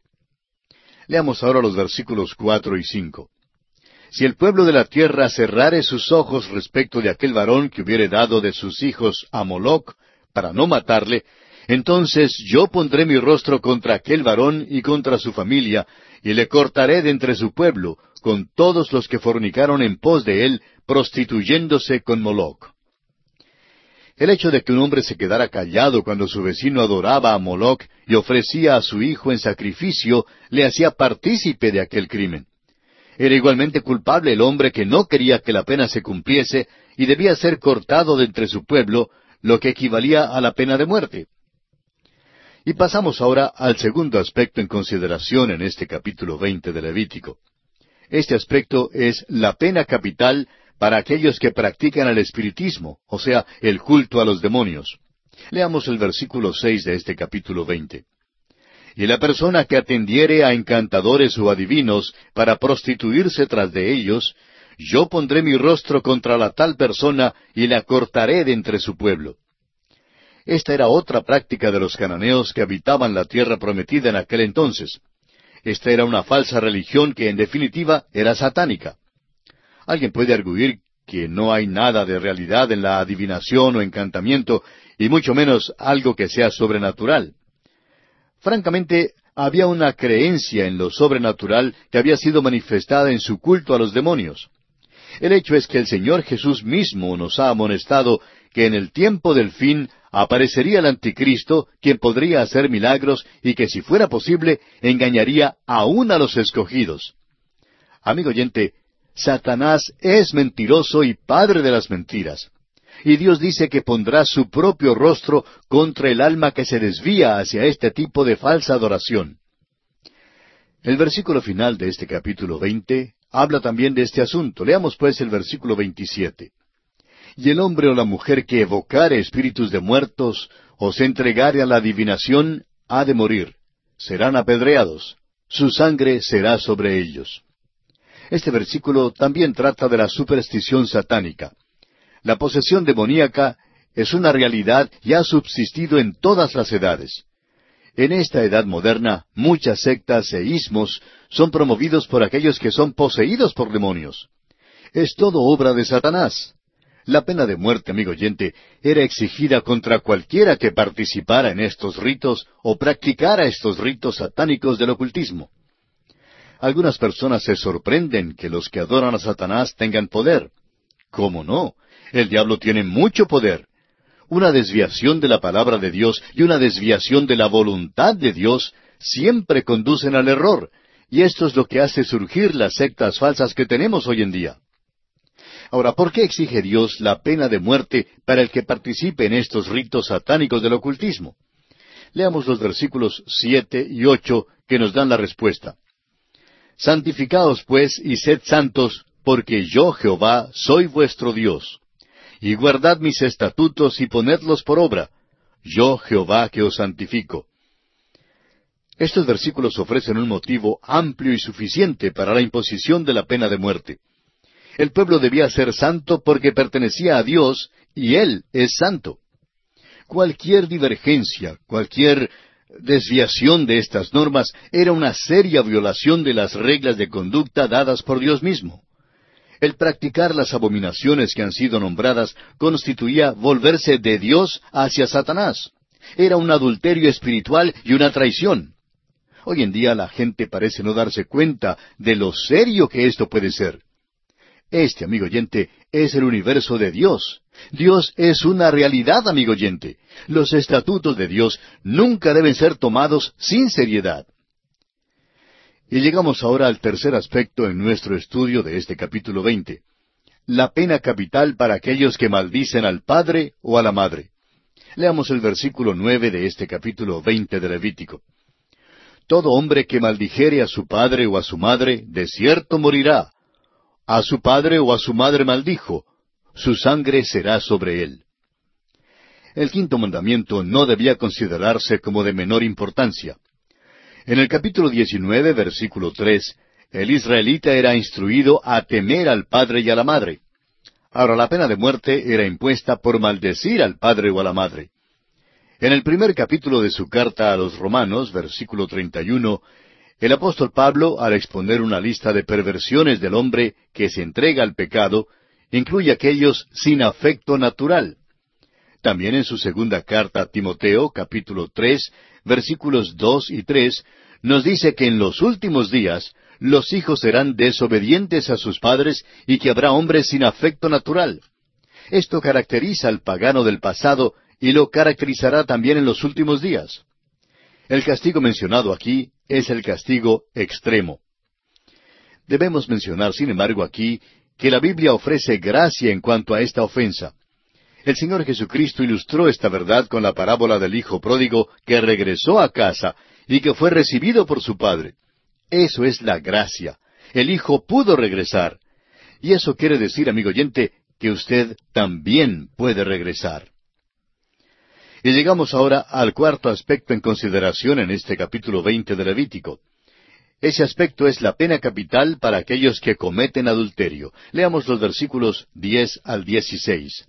Leamos ahora los versículos cuatro y cinco. Si el pueblo de la tierra cerrare sus ojos respecto de aquel varón que hubiere dado de sus hijos a Moloc, para no matarle, entonces yo pondré mi rostro contra aquel varón y contra su familia, y le cortaré de entre su pueblo, con todos los que fornicaron en pos de él, prostituyéndose con Moloc. El hecho de que un hombre se quedara callado cuando su vecino adoraba a Moloc y ofrecía a su hijo en sacrificio, le hacía partícipe de aquel crimen. Era igualmente culpable el hombre que no quería que la pena se cumpliese y debía ser cortado de entre su pueblo, lo que equivalía a la pena de muerte. Y pasamos ahora al segundo aspecto en consideración en este capítulo veinte de Levítico. Este aspecto es la pena capital para aquellos que practican el espiritismo, o sea, el culto a los demonios. Leamos el versículo seis de este capítulo veinte y la persona que atendiere a encantadores o adivinos para prostituirse tras de ellos, yo pondré mi rostro contra la tal persona y la cortaré de entre su pueblo. Esta era otra práctica de los cananeos que habitaban la tierra prometida en aquel entonces. Esta era una falsa religión que en definitiva era satánica. Alguien puede arguir que no hay nada de realidad en la adivinación o encantamiento, y mucho menos algo que sea sobrenatural. Francamente, había una creencia en lo sobrenatural que había sido manifestada en su culto a los demonios. El hecho es que el Señor Jesús mismo nos ha amonestado que en el tiempo del fin aparecería el anticristo, quien podría hacer milagros y que si fuera posible engañaría aún a los escogidos. Amigo oyente, Satanás es mentiroso y padre de las mentiras. Y Dios dice que pondrá su propio rostro contra el alma que se desvía hacia este tipo de falsa adoración. El versículo final de este capítulo veinte habla también de este asunto. Leamos pues el versículo veintisiete. Y el hombre o la mujer que evocare espíritus de muertos o se entregare a la adivinación ha de morir. Serán apedreados. Su sangre será sobre ellos. Este versículo también trata de la superstición satánica. La posesión demoníaca es una realidad y ha subsistido en todas las edades. En esta edad moderna, muchas sectas e ismos son promovidos por aquellos que son poseídos por demonios. Es todo obra de Satanás. La pena de muerte, amigo oyente, era exigida contra cualquiera que participara en estos ritos o practicara estos ritos satánicos del ocultismo. Algunas personas se sorprenden que los que adoran a Satanás tengan poder. ¿Cómo no? El diablo tiene mucho poder. Una desviación de la palabra de Dios y una desviación de la voluntad de Dios siempre conducen al error, y esto es lo que hace surgir las sectas falsas que tenemos hoy en día. Ahora, ¿por qué exige Dios la pena de muerte para el que participe en estos ritos satánicos del ocultismo? Leamos los versículos siete y ocho que nos dan la respuesta. Santificaos pues y sed santos, porque yo Jehová soy vuestro Dios. Y guardad mis estatutos y ponedlos por obra. Yo Jehová que os santifico. Estos versículos ofrecen un motivo amplio y suficiente para la imposición de la pena de muerte. El pueblo debía ser santo porque pertenecía a Dios y Él es santo. Cualquier divergencia, cualquier desviación de estas normas era una seria violación de las reglas de conducta dadas por Dios mismo. El practicar las abominaciones que han sido nombradas constituía volverse de Dios hacia Satanás. Era un adulterio espiritual y una traición. Hoy en día la gente parece no darse cuenta de lo serio que esto puede ser. Este, amigo oyente, es el universo de Dios. Dios es una realidad, amigo oyente. Los estatutos de Dios nunca deben ser tomados sin seriedad. Y llegamos ahora al tercer aspecto en nuestro estudio de este capítulo veinte. La pena capital para aquellos que maldicen al padre o a la madre. Leamos el versículo nueve de este capítulo veinte de Levítico. Todo hombre que maldijere a su padre o a su madre, de cierto morirá, a su padre o a su madre maldijo, su sangre será sobre él. El quinto mandamiento no debía considerarse como de menor importancia. En el capítulo 19, versículo 3, el israelita era instruido a temer al padre y a la madre. Ahora la pena de muerte era impuesta por maldecir al padre o a la madre. En el primer capítulo de su carta a los Romanos, versículo 31, el apóstol Pablo, al exponer una lista de perversiones del hombre que se entrega al pecado, incluye aquellos sin afecto natural. También en su segunda carta a Timoteo, capítulo tres, versículos dos y tres, nos dice que en los últimos días los hijos serán desobedientes a sus padres y que habrá hombres sin afecto natural. Esto caracteriza al pagano del pasado y lo caracterizará también en los últimos días. El castigo mencionado aquí es el castigo extremo. Debemos mencionar, sin embargo, aquí que la Biblia ofrece gracia en cuanto a esta ofensa. El Señor Jesucristo ilustró esta verdad con la parábola del Hijo pródigo que regresó a casa y que fue recibido por su Padre. Eso es la gracia. El Hijo pudo regresar. Y eso quiere decir, amigo oyente, que usted también puede regresar. Y llegamos ahora al cuarto aspecto en consideración en este capítulo veinte de Levítico. Ese aspecto es la pena capital para aquellos que cometen adulterio. Leamos los versículos diez al dieciséis.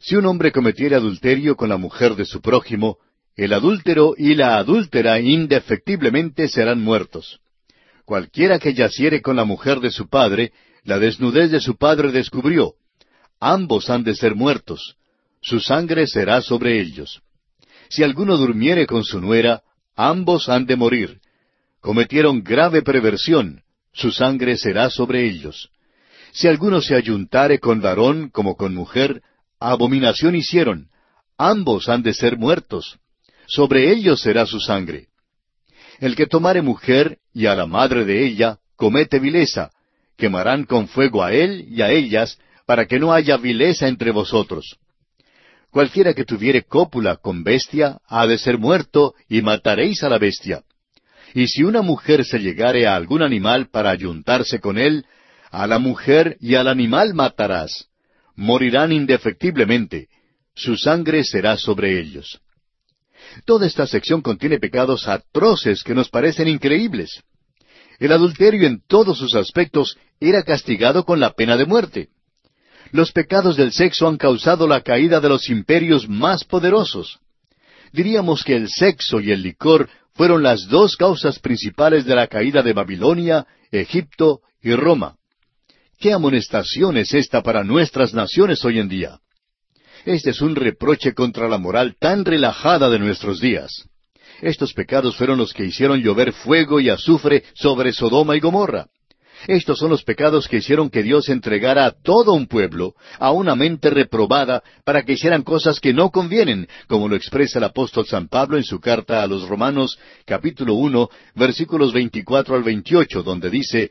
Si un hombre cometiera adulterio con la mujer de su prójimo, el adúltero y la adúltera indefectiblemente serán muertos. Cualquiera que yaciere con la mujer de su padre, la desnudez de su padre descubrió. Ambos han de ser muertos su sangre será sobre ellos. Si alguno durmiere con su nuera, ambos han de morir. Cometieron grave perversión, su sangre será sobre ellos. Si alguno se ayuntare con varón como con mujer, abominación hicieron, ambos han de ser muertos. Sobre ellos será su sangre. El que tomare mujer y a la madre de ella, comete vileza. Quemarán con fuego a él y a ellas, para que no haya vileza entre vosotros. Cualquiera que tuviere cópula con bestia, ha de ser muerto, y mataréis a la bestia. Y si una mujer se llegare a algún animal para ayuntarse con él, a la mujer y al animal matarás. Morirán indefectiblemente. Su sangre será sobre ellos. Toda esta sección contiene pecados atroces que nos parecen increíbles. El adulterio en todos sus aspectos era castigado con la pena de muerte. Los pecados del sexo han causado la caída de los imperios más poderosos. Diríamos que el sexo y el licor fueron las dos causas principales de la caída de Babilonia, Egipto y Roma. ¿Qué amonestación es esta para nuestras naciones hoy en día? Este es un reproche contra la moral tan relajada de nuestros días. Estos pecados fueron los que hicieron llover fuego y azufre sobre Sodoma y Gomorra. Estos son los pecados que hicieron que Dios entregara a todo un pueblo, a una mente reprobada, para que hicieran cosas que no convienen, como lo expresa el apóstol San Pablo en su carta a los Romanos, capítulo uno, versículos veinticuatro al veintiocho, donde dice,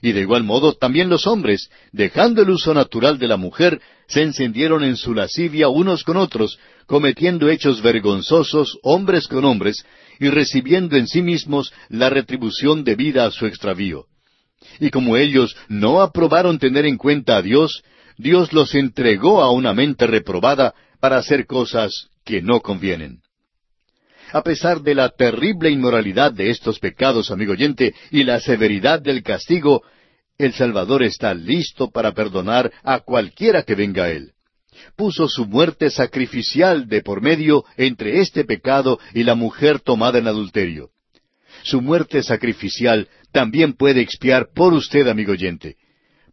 y de igual modo también los hombres, dejando el uso natural de la mujer, se encendieron en su lascivia unos con otros, cometiendo hechos vergonzosos hombres con hombres, y recibiendo en sí mismos la retribución debida a su extravío. Y como ellos no aprobaron tener en cuenta a Dios, Dios los entregó a una mente reprobada para hacer cosas que no convienen. A pesar de la terrible inmoralidad de estos pecados, amigo oyente, y la severidad del castigo, el Salvador está listo para perdonar a cualquiera que venga a Él. Puso su muerte sacrificial de por medio entre este pecado y la mujer tomada en adulterio. Su muerte sacrificial también puede expiar por usted, amigo oyente.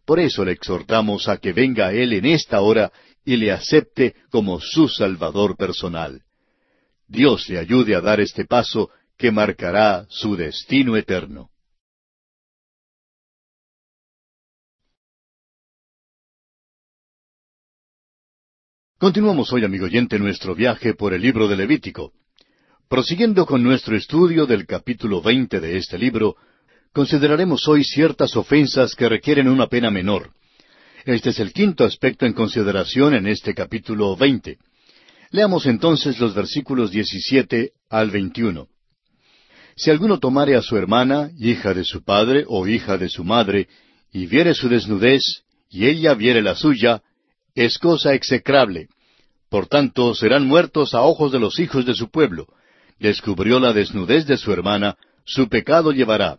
Por eso le exhortamos a que venga a Él en esta hora y le acepte como su Salvador personal. Dios le ayude a dar este paso que marcará su destino eterno. Continuamos hoy, amigo oyente, nuestro viaje por el libro de Levítico. Prosiguiendo con nuestro estudio del capítulo veinte de este libro, consideraremos hoy ciertas ofensas que requieren una pena menor. Este es el quinto aspecto en consideración en este capítulo veinte. Leamos entonces los versículos 17 al 21. Si alguno tomare a su hermana, hija de su padre o hija de su madre, y viere su desnudez, y ella viere la suya, es cosa execrable. Por tanto, serán muertos a ojos de los hijos de su pueblo. Descubrió la desnudez de su hermana, su pecado llevará.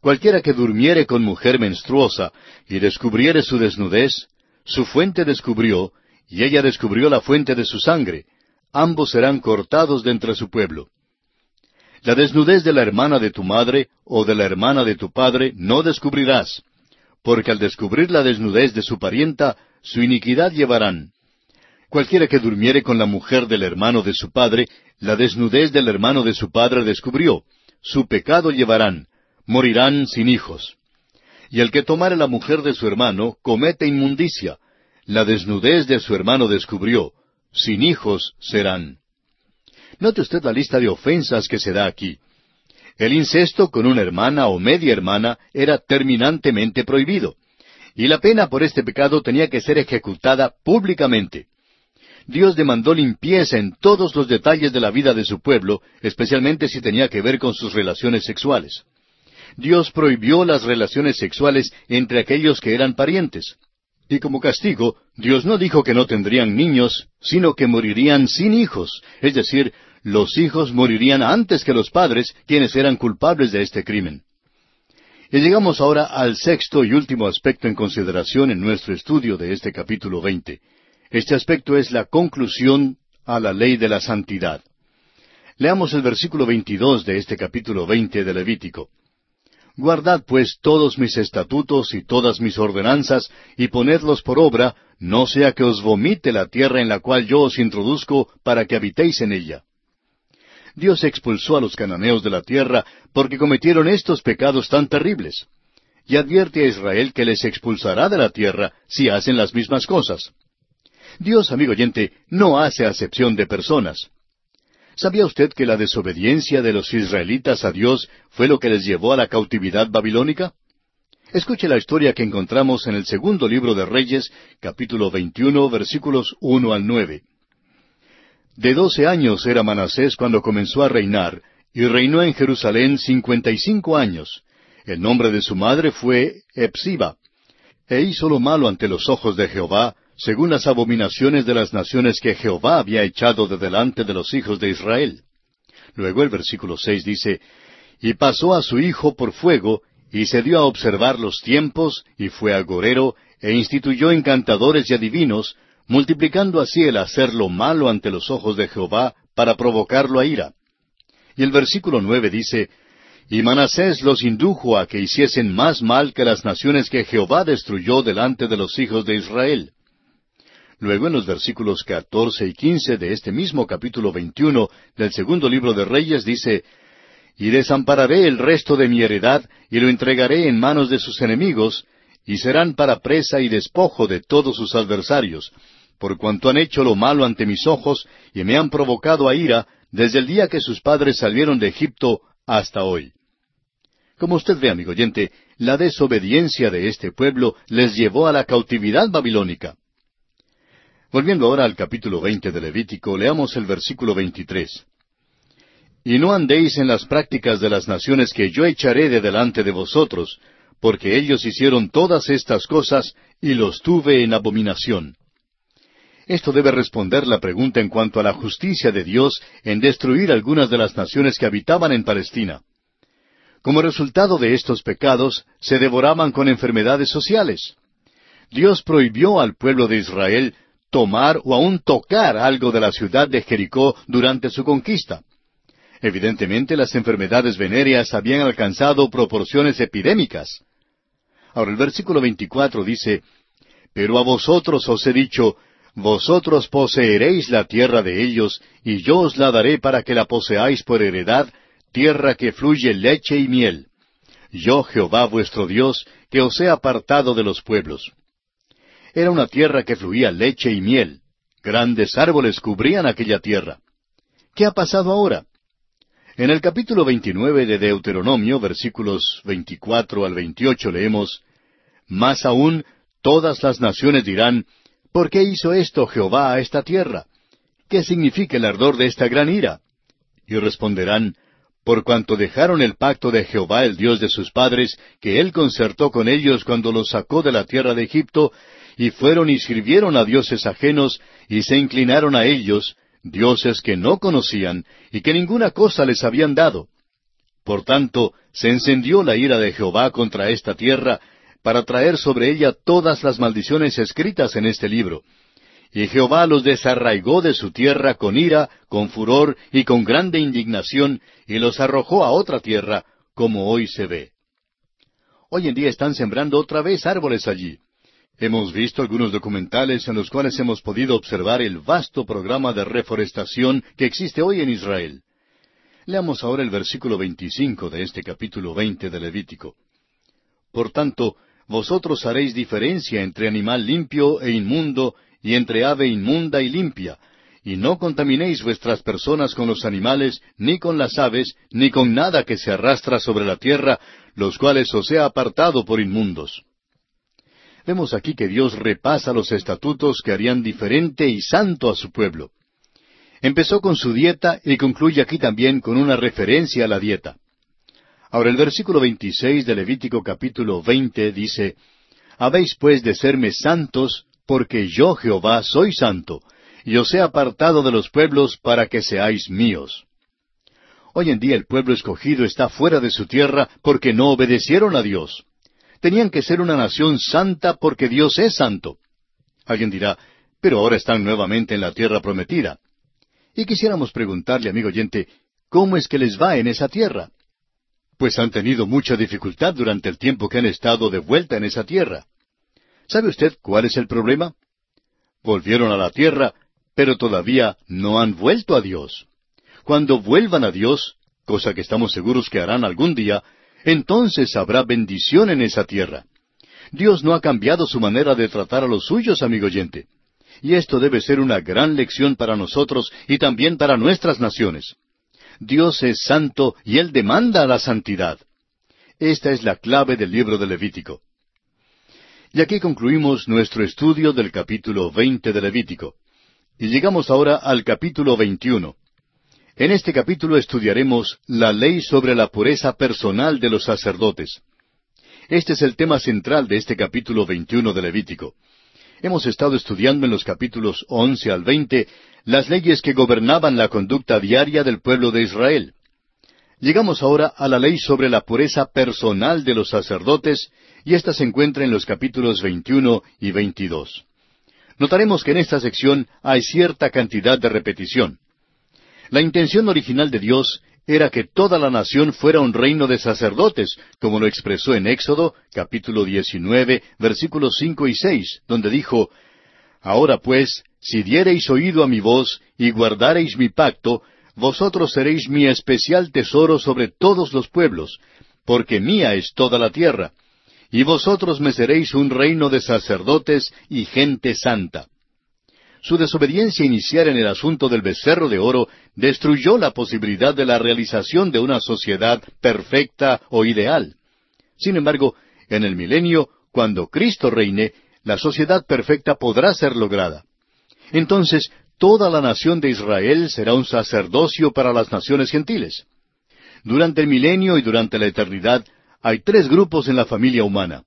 Cualquiera que durmiere con mujer menstruosa y descubriere su desnudez, su fuente descubrió, y ella descubrió la fuente de su sangre. Ambos serán cortados de entre su pueblo. La desnudez de la hermana de tu madre o de la hermana de tu padre no descubrirás, porque al descubrir la desnudez de su parienta, su iniquidad llevarán. Cualquiera que durmiere con la mujer del hermano de su padre, la desnudez del hermano de su padre descubrió, su pecado llevarán, morirán sin hijos. Y el que tomare la mujer de su hermano comete inmundicia, la desnudez de su hermano descubrió, sin hijos serán. Note usted la lista de ofensas que se da aquí. El incesto con una hermana o media hermana era terminantemente prohibido, y la pena por este pecado tenía que ser ejecutada públicamente. Dios demandó limpieza en todos los detalles de la vida de su pueblo, especialmente si tenía que ver con sus relaciones sexuales. Dios prohibió las relaciones sexuales entre aquellos que eran parientes. Y como castigo, Dios no dijo que no tendrían niños, sino que morirían sin hijos, es decir, los hijos morirían antes que los padres, quienes eran culpables de este crimen. Y llegamos ahora al sexto y último aspecto en consideración en nuestro estudio de este capítulo veinte. Este aspecto es la conclusión a la ley de la santidad. Leamos el versículo 22 de este capítulo 20 de Levítico. Guardad pues todos mis estatutos y todas mis ordenanzas, y ponedlos por obra, no sea que os vomite la tierra en la cual yo os introduzco para que habitéis en ella. Dios expulsó a los cananeos de la tierra porque cometieron estos pecados tan terribles. Y advierte a Israel que les expulsará de la tierra si hacen las mismas cosas. Dios, amigo oyente, no hace acepción de personas. ¿Sabía usted que la desobediencia de los israelitas a Dios fue lo que les llevó a la cautividad babilónica? Escuche la historia que encontramos en el segundo libro de Reyes, capítulo 21, versículos 1 al 9. De doce años era Manasés cuando comenzó a reinar, y reinó en Jerusalén cincuenta y cinco años. El nombre de su madre fue Epsiba. E hizo lo malo ante los ojos de Jehová, según las abominaciones de las naciones que Jehová había echado de delante de los hijos de Israel. Luego el versículo seis dice, Y pasó a su hijo por fuego, y se dio a observar los tiempos, y fue agorero, e instituyó encantadores y adivinos, multiplicando así el hacer lo malo ante los ojos de Jehová, para provocarlo a ira. Y el versículo nueve dice, Y Manasés los indujo a que hiciesen más mal que las naciones que Jehová destruyó delante de los hijos de Israel. Luego en los versículos catorce y quince de este mismo capítulo veintiuno del segundo libro de Reyes dice, Y desampararé el resto de mi heredad, y lo entregaré en manos de sus enemigos, y serán para presa y despojo de todos sus adversarios, por cuanto han hecho lo malo ante mis ojos, y me han provocado a ira, desde el día que sus padres salieron de Egipto hasta hoy. Como usted ve, amigo oyente, la desobediencia de este pueblo les llevó a la cautividad babilónica. Volviendo ahora al capítulo veinte de Levítico, leamos el versículo veintitrés. Y no andéis en las prácticas de las naciones que yo echaré de delante de vosotros, porque ellos hicieron todas estas cosas y los tuve en abominación. Esto debe responder la pregunta en cuanto a la justicia de Dios en destruir algunas de las naciones que habitaban en Palestina. Como resultado de estos pecados, se devoraban con enfermedades sociales. Dios prohibió al pueblo de Israel tomar o aún tocar algo de la ciudad de Jericó durante su conquista. Evidentemente las enfermedades venéreas habían alcanzado proporciones epidémicas. Ahora el versículo 24 dice, Pero a vosotros os he dicho, vosotros poseeréis la tierra de ellos, y yo os la daré para que la poseáis por heredad, tierra que fluye leche y miel. Yo Jehová vuestro Dios, que os he apartado de los pueblos. Era una tierra que fluía leche y miel. Grandes árboles cubrían aquella tierra. ¿Qué ha pasado ahora? En el capítulo 29 de Deuteronomio, versículos 24 al 28, leemos, Más aún, todas las naciones dirán, ¿por qué hizo esto Jehová a esta tierra? ¿Qué significa el ardor de esta gran ira? Y responderán, por cuanto dejaron el pacto de Jehová el Dios de sus padres, que él concertó con ellos cuando los sacó de la tierra de Egipto, y fueron y sirvieron a dioses ajenos, y se inclinaron a ellos, dioses que no conocían, y que ninguna cosa les habían dado. Por tanto, se encendió la ira de Jehová contra esta tierra, para traer sobre ella todas las maldiciones escritas en este libro. Y Jehová los desarraigó de su tierra con ira, con furor y con grande indignación, y los arrojó a otra tierra, como hoy se ve. Hoy en día están sembrando otra vez árboles allí. Hemos visto algunos documentales en los cuales hemos podido observar el vasto programa de reforestación que existe hoy en Israel. Leamos ahora el versículo 25 de este capítulo 20 de Levítico. Por tanto, vosotros haréis diferencia entre animal limpio e inmundo, y entre ave inmunda y limpia, y no contaminéis vuestras personas con los animales, ni con las aves, ni con nada que se arrastra sobre la tierra, los cuales os he apartado por inmundos. Vemos aquí que Dios repasa los estatutos que harían diferente y santo a su pueblo. Empezó con su dieta y concluye aquí también con una referencia a la dieta. Ahora el versículo 26 de Levítico capítulo 20 dice, Habéis pues de serme santos, porque yo Jehová soy santo, y os he apartado de los pueblos para que seáis míos. Hoy en día el pueblo escogido está fuera de su tierra porque no obedecieron a Dios tenían que ser una nación santa porque Dios es santo. Alguien dirá, pero ahora están nuevamente en la tierra prometida. Y quisiéramos preguntarle, amigo oyente, ¿cómo es que les va en esa tierra? Pues han tenido mucha dificultad durante el tiempo que han estado de vuelta en esa tierra. ¿Sabe usted cuál es el problema? Volvieron a la tierra, pero todavía no han vuelto a Dios. Cuando vuelvan a Dios, cosa que estamos seguros que harán algún día, entonces habrá bendición en esa tierra. Dios no ha cambiado su manera de tratar a los suyos, amigo oyente. Y esto debe ser una gran lección para nosotros y también para nuestras naciones. Dios es santo y Él demanda la santidad. Esta es la clave del libro de Levítico. Y aquí concluimos nuestro estudio del capítulo veinte de Levítico. Y llegamos ahora al capítulo veintiuno. En este capítulo estudiaremos la ley sobre la pureza personal de los sacerdotes. Este es el tema central de este capítulo veintiuno de Levítico. Hemos estado estudiando en los capítulos once al veinte las leyes que gobernaban la conducta diaria del pueblo de Israel. Llegamos ahora a la ley sobre la pureza personal de los sacerdotes, y ésta se encuentra en los capítulos veintiuno y veintidós. Notaremos que en esta sección hay cierta cantidad de repetición. La intención original de Dios era que toda la nación fuera un reino de sacerdotes, como lo expresó en Éxodo, capítulo 19, versículos cinco y seis, donde dijo, Ahora pues, si diereis oído a mi voz y guardareis mi pacto, vosotros seréis mi especial tesoro sobre todos los pueblos, porque mía es toda la tierra, y vosotros me seréis un reino de sacerdotes y gente santa. Su desobediencia inicial en el asunto del becerro de oro destruyó la posibilidad de la realización de una sociedad perfecta o ideal. Sin embargo, en el milenio, cuando Cristo reine, la sociedad perfecta podrá ser lograda. Entonces, toda la nación de Israel será un sacerdocio para las naciones gentiles. Durante el milenio y durante la eternidad hay tres grupos en la familia humana.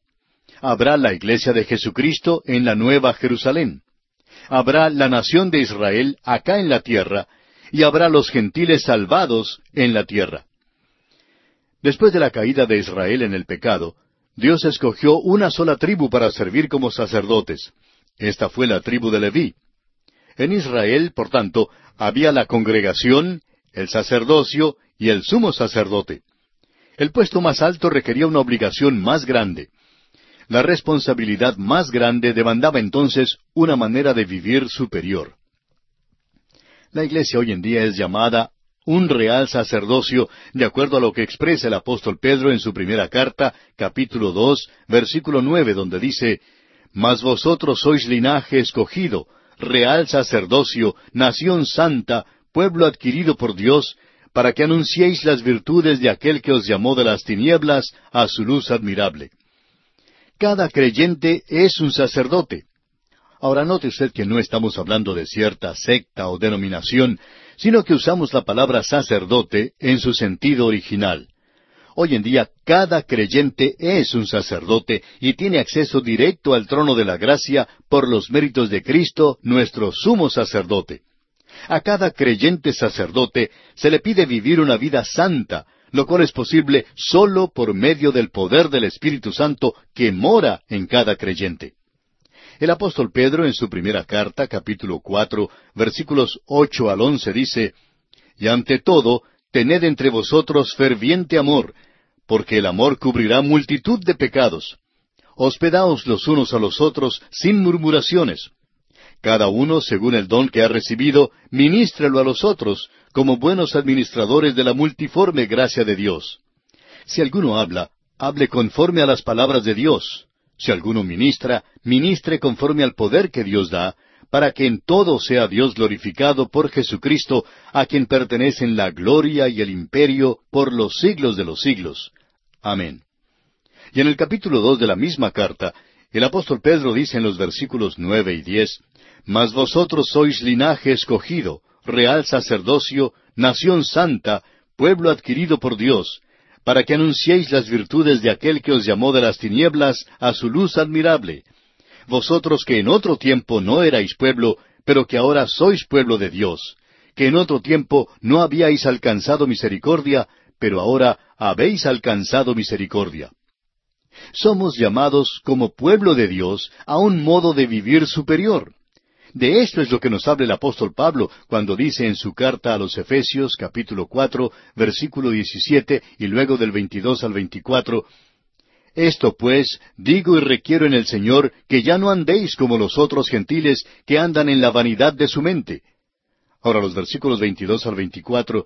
Habrá la iglesia de Jesucristo en la Nueva Jerusalén habrá la nación de Israel acá en la tierra, y habrá los gentiles salvados en la tierra. Después de la caída de Israel en el pecado, Dios escogió una sola tribu para servir como sacerdotes. Esta fue la tribu de Leví. En Israel, por tanto, había la congregación, el sacerdocio y el sumo sacerdote. El puesto más alto requería una obligación más grande. La responsabilidad más grande demandaba entonces una manera de vivir superior. La iglesia hoy en día es llamada un real sacerdocio, de acuerdo a lo que expresa el apóstol Pedro en su primera carta, capítulo dos, versículo nueve, donde dice, Mas vosotros sois linaje escogido, real sacerdocio, nación santa, pueblo adquirido por Dios, para que anunciéis las virtudes de aquel que os llamó de las tinieblas a su luz admirable. Cada creyente es un sacerdote. Ahora note usted que no estamos hablando de cierta secta o denominación, sino que usamos la palabra sacerdote en su sentido original. Hoy en día cada creyente es un sacerdote y tiene acceso directo al trono de la gracia por los méritos de Cristo, nuestro sumo sacerdote. A cada creyente sacerdote se le pide vivir una vida santa, lo cual es posible solo por medio del poder del Espíritu Santo que mora en cada creyente. El apóstol Pedro en su primera carta, capítulo cuatro, versículos ocho al once, dice, Y ante todo, tened entre vosotros ferviente amor, porque el amor cubrirá multitud de pecados. Hospedaos los unos a los otros sin murmuraciones. Cada uno, según el don que ha recibido, ministrelo a los otros, como buenos administradores de la multiforme gracia de Dios. Si alguno habla, hable conforme a las palabras de Dios. Si alguno ministra, ministre conforme al poder que Dios da, para que en todo sea Dios glorificado por Jesucristo, a quien pertenecen la gloria y el imperio por los siglos de los siglos. Amén. Y en el capítulo dos de la misma carta, el apóstol Pedro dice en los versículos nueve y diez, Mas vosotros sois linaje escogido, real sacerdocio, nación santa, pueblo adquirido por Dios, para que anunciéis las virtudes de aquel que os llamó de las tinieblas a su luz admirable. Vosotros que en otro tiempo no erais pueblo, pero que ahora sois pueblo de Dios, que en otro tiempo no habíais alcanzado misericordia, pero ahora habéis alcanzado misericordia. Somos llamados como pueblo de Dios a un modo de vivir superior. De esto es lo que nos habla el apóstol Pablo cuando dice en su carta a los Efesios capítulo cuatro versículo diecisiete y luego del veintidós al veinticuatro esto pues digo y requiero en el Señor que ya no andéis como los otros gentiles que andan en la vanidad de su mente. Ahora los versículos 22 al 24.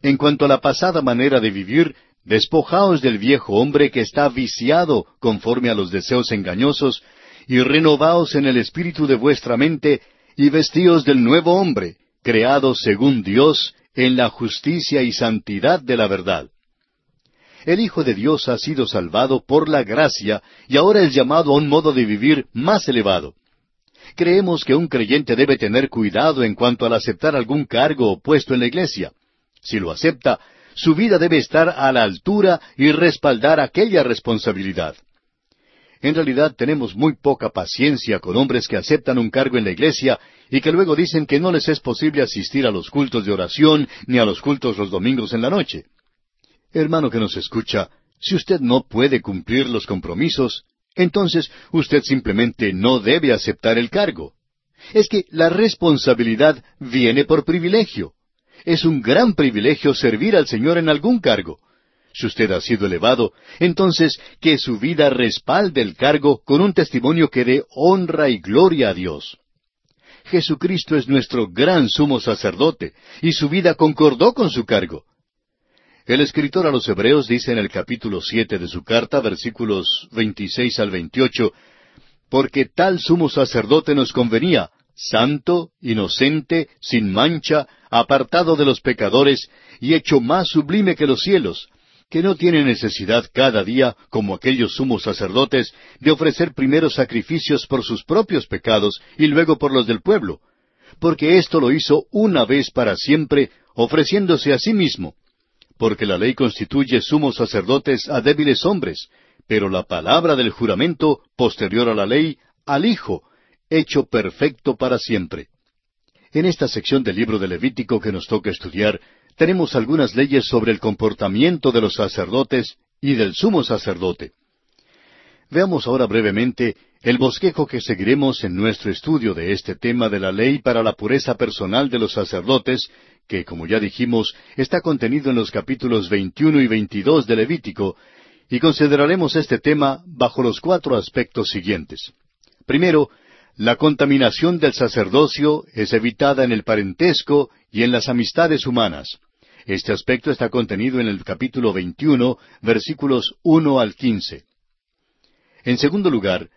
En cuanto a la pasada manera de vivir, despojaos del viejo hombre que está viciado conforme a los deseos engañosos, y renovaos en el espíritu de vuestra mente, y vestíos del nuevo hombre, creado según Dios, en la justicia y santidad de la verdad. El Hijo de Dios ha sido salvado por la gracia y ahora es llamado a un modo de vivir más elevado. Creemos que un creyente debe tener cuidado en cuanto al aceptar algún cargo o puesto en la iglesia. Si lo acepta, su vida debe estar a la altura y respaldar aquella responsabilidad. En realidad tenemos muy poca paciencia con hombres que aceptan un cargo en la iglesia y que luego dicen que no les es posible asistir a los cultos de oración ni a los cultos los domingos en la noche. Hermano que nos escucha, si usted no puede cumplir los compromisos, entonces usted simplemente no debe aceptar el cargo. Es que la responsabilidad viene por privilegio. Es un gran privilegio servir al Señor en algún cargo. Si usted ha sido elevado, entonces que su vida respalde el cargo con un testimonio que dé honra y gloria a Dios. Jesucristo es nuestro gran sumo sacerdote, y su vida concordó con su cargo. El escritor a los Hebreos dice en el capítulo siete de su carta, versículos veintiséis al veintiocho, porque tal sumo sacerdote nos convenía, santo, inocente, sin mancha, apartado de los pecadores, y hecho más sublime que los cielos, que no tiene necesidad cada día, como aquellos sumos sacerdotes, de ofrecer primero sacrificios por sus propios pecados y luego por los del pueblo, porque esto lo hizo una vez para siempre, ofreciéndose a sí mismo porque la ley constituye sumos sacerdotes a débiles hombres, pero la palabra del juramento, posterior a la ley, al Hijo, hecho perfecto para siempre. En esta sección del libro de Levítico que nos toca estudiar, tenemos algunas leyes sobre el comportamiento de los sacerdotes y del sumo sacerdote. Veamos ahora brevemente el bosquejo que seguiremos en nuestro estudio de este tema de la ley para la pureza personal de los sacerdotes, que, como ya dijimos, está contenido en los capítulos 21 y 22 de Levítico, y consideraremos este tema bajo los cuatro aspectos siguientes. Primero, la contaminación del sacerdocio es evitada en el parentesco y en las amistades humanas. Este aspecto está contenido en el capítulo 21, versículos 1 al 15. En segundo lugar,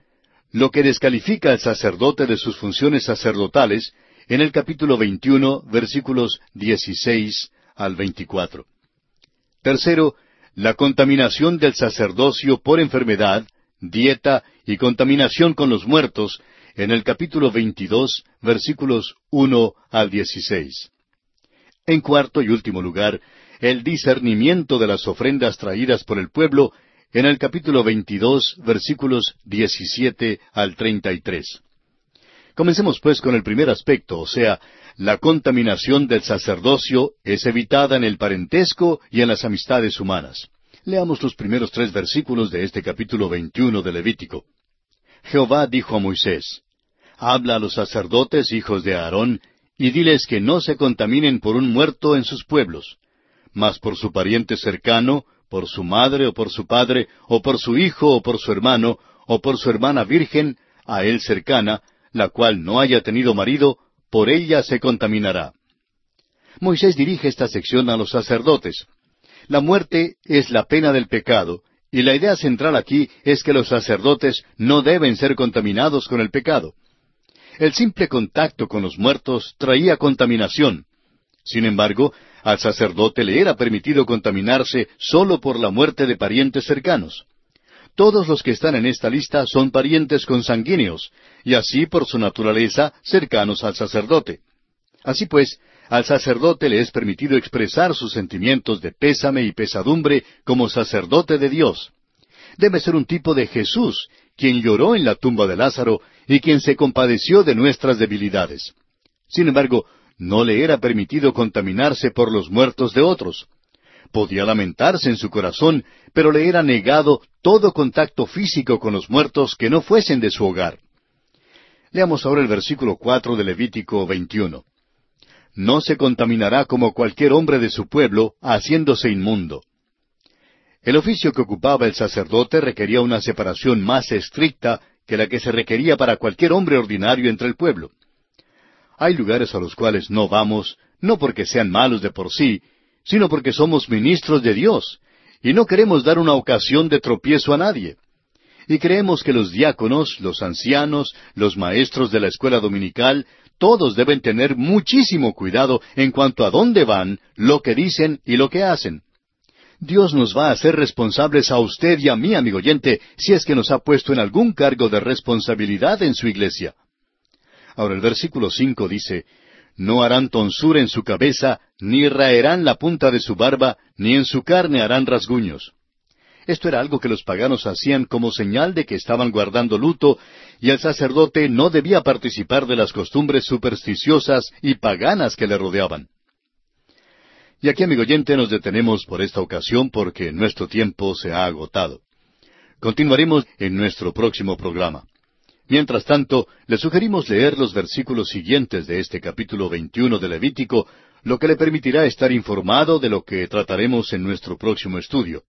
lo que descalifica al sacerdote de sus funciones sacerdotales en el capítulo 21, versículos 16 al 24. Tercero, la contaminación del sacerdocio por enfermedad, dieta y contaminación con los muertos, en el capítulo 22, versículos 1 al 16. En cuarto y último lugar, el discernimiento de las ofrendas traídas por el pueblo en el capítulo 22, versículos 17 al 33. Comencemos pues con el primer aspecto, o sea, la contaminación del sacerdocio es evitada en el parentesco y en las amistades humanas. Leamos los primeros tres versículos de este capítulo 21 de Levítico. Jehová dijo a Moisés, Habla a los sacerdotes, hijos de Aarón, y diles que no se contaminen por un muerto en sus pueblos, mas por su pariente cercano, por su madre o por su padre, o por su hijo o por su hermano, o por su hermana virgen, a él cercana, la cual no haya tenido marido, por ella se contaminará. Moisés dirige esta sección a los sacerdotes. La muerte es la pena del pecado, y la idea central aquí es que los sacerdotes no deben ser contaminados con el pecado. El simple contacto con los muertos traía contaminación. Sin embargo, al sacerdote le era permitido contaminarse solo por la muerte de parientes cercanos. Todos los que están en esta lista son parientes consanguíneos, y así por su naturaleza cercanos al sacerdote. Así pues, al sacerdote le es permitido expresar sus sentimientos de pésame y pesadumbre como sacerdote de Dios. Debe ser un tipo de Jesús, quien lloró en la tumba de Lázaro y quien se compadeció de nuestras debilidades. Sin embargo, no le era permitido contaminarse por los muertos de otros. Podía lamentarse en su corazón, pero le era negado todo contacto físico con los muertos que no fuesen de su hogar. Leamos ahora el versículo cuatro de Levítico 21. No se contaminará como cualquier hombre de su pueblo, haciéndose inmundo. El oficio que ocupaba el sacerdote requería una separación más estricta que la que se requería para cualquier hombre ordinario entre el pueblo. Hay lugares a los cuales no vamos, no porque sean malos de por sí, sino porque somos ministros de Dios, y no queremos dar una ocasión de tropiezo a nadie. Y creemos que los diáconos, los ancianos, los maestros de la escuela dominical, todos deben tener muchísimo cuidado en cuanto a dónde van, lo que dicen y lo que hacen. Dios nos va a hacer responsables a usted y a mí, amigo oyente, si es que nos ha puesto en algún cargo de responsabilidad en su iglesia. Ahora el versículo cinco dice, No harán tonsura en su cabeza, ni raerán la punta de su barba, ni en su carne harán rasguños. Esto era algo que los paganos hacían como señal de que estaban guardando luto, y el sacerdote no debía participar de las costumbres supersticiosas y paganas que le rodeaban. Y aquí, amigo oyente, nos detenemos por esta ocasión porque nuestro tiempo se ha agotado. Continuaremos en nuestro próximo programa. Mientras tanto, le sugerimos leer los versículos siguientes de este capítulo 21 de Levítico, lo que le permitirá estar informado de lo que trataremos en nuestro próximo estudio.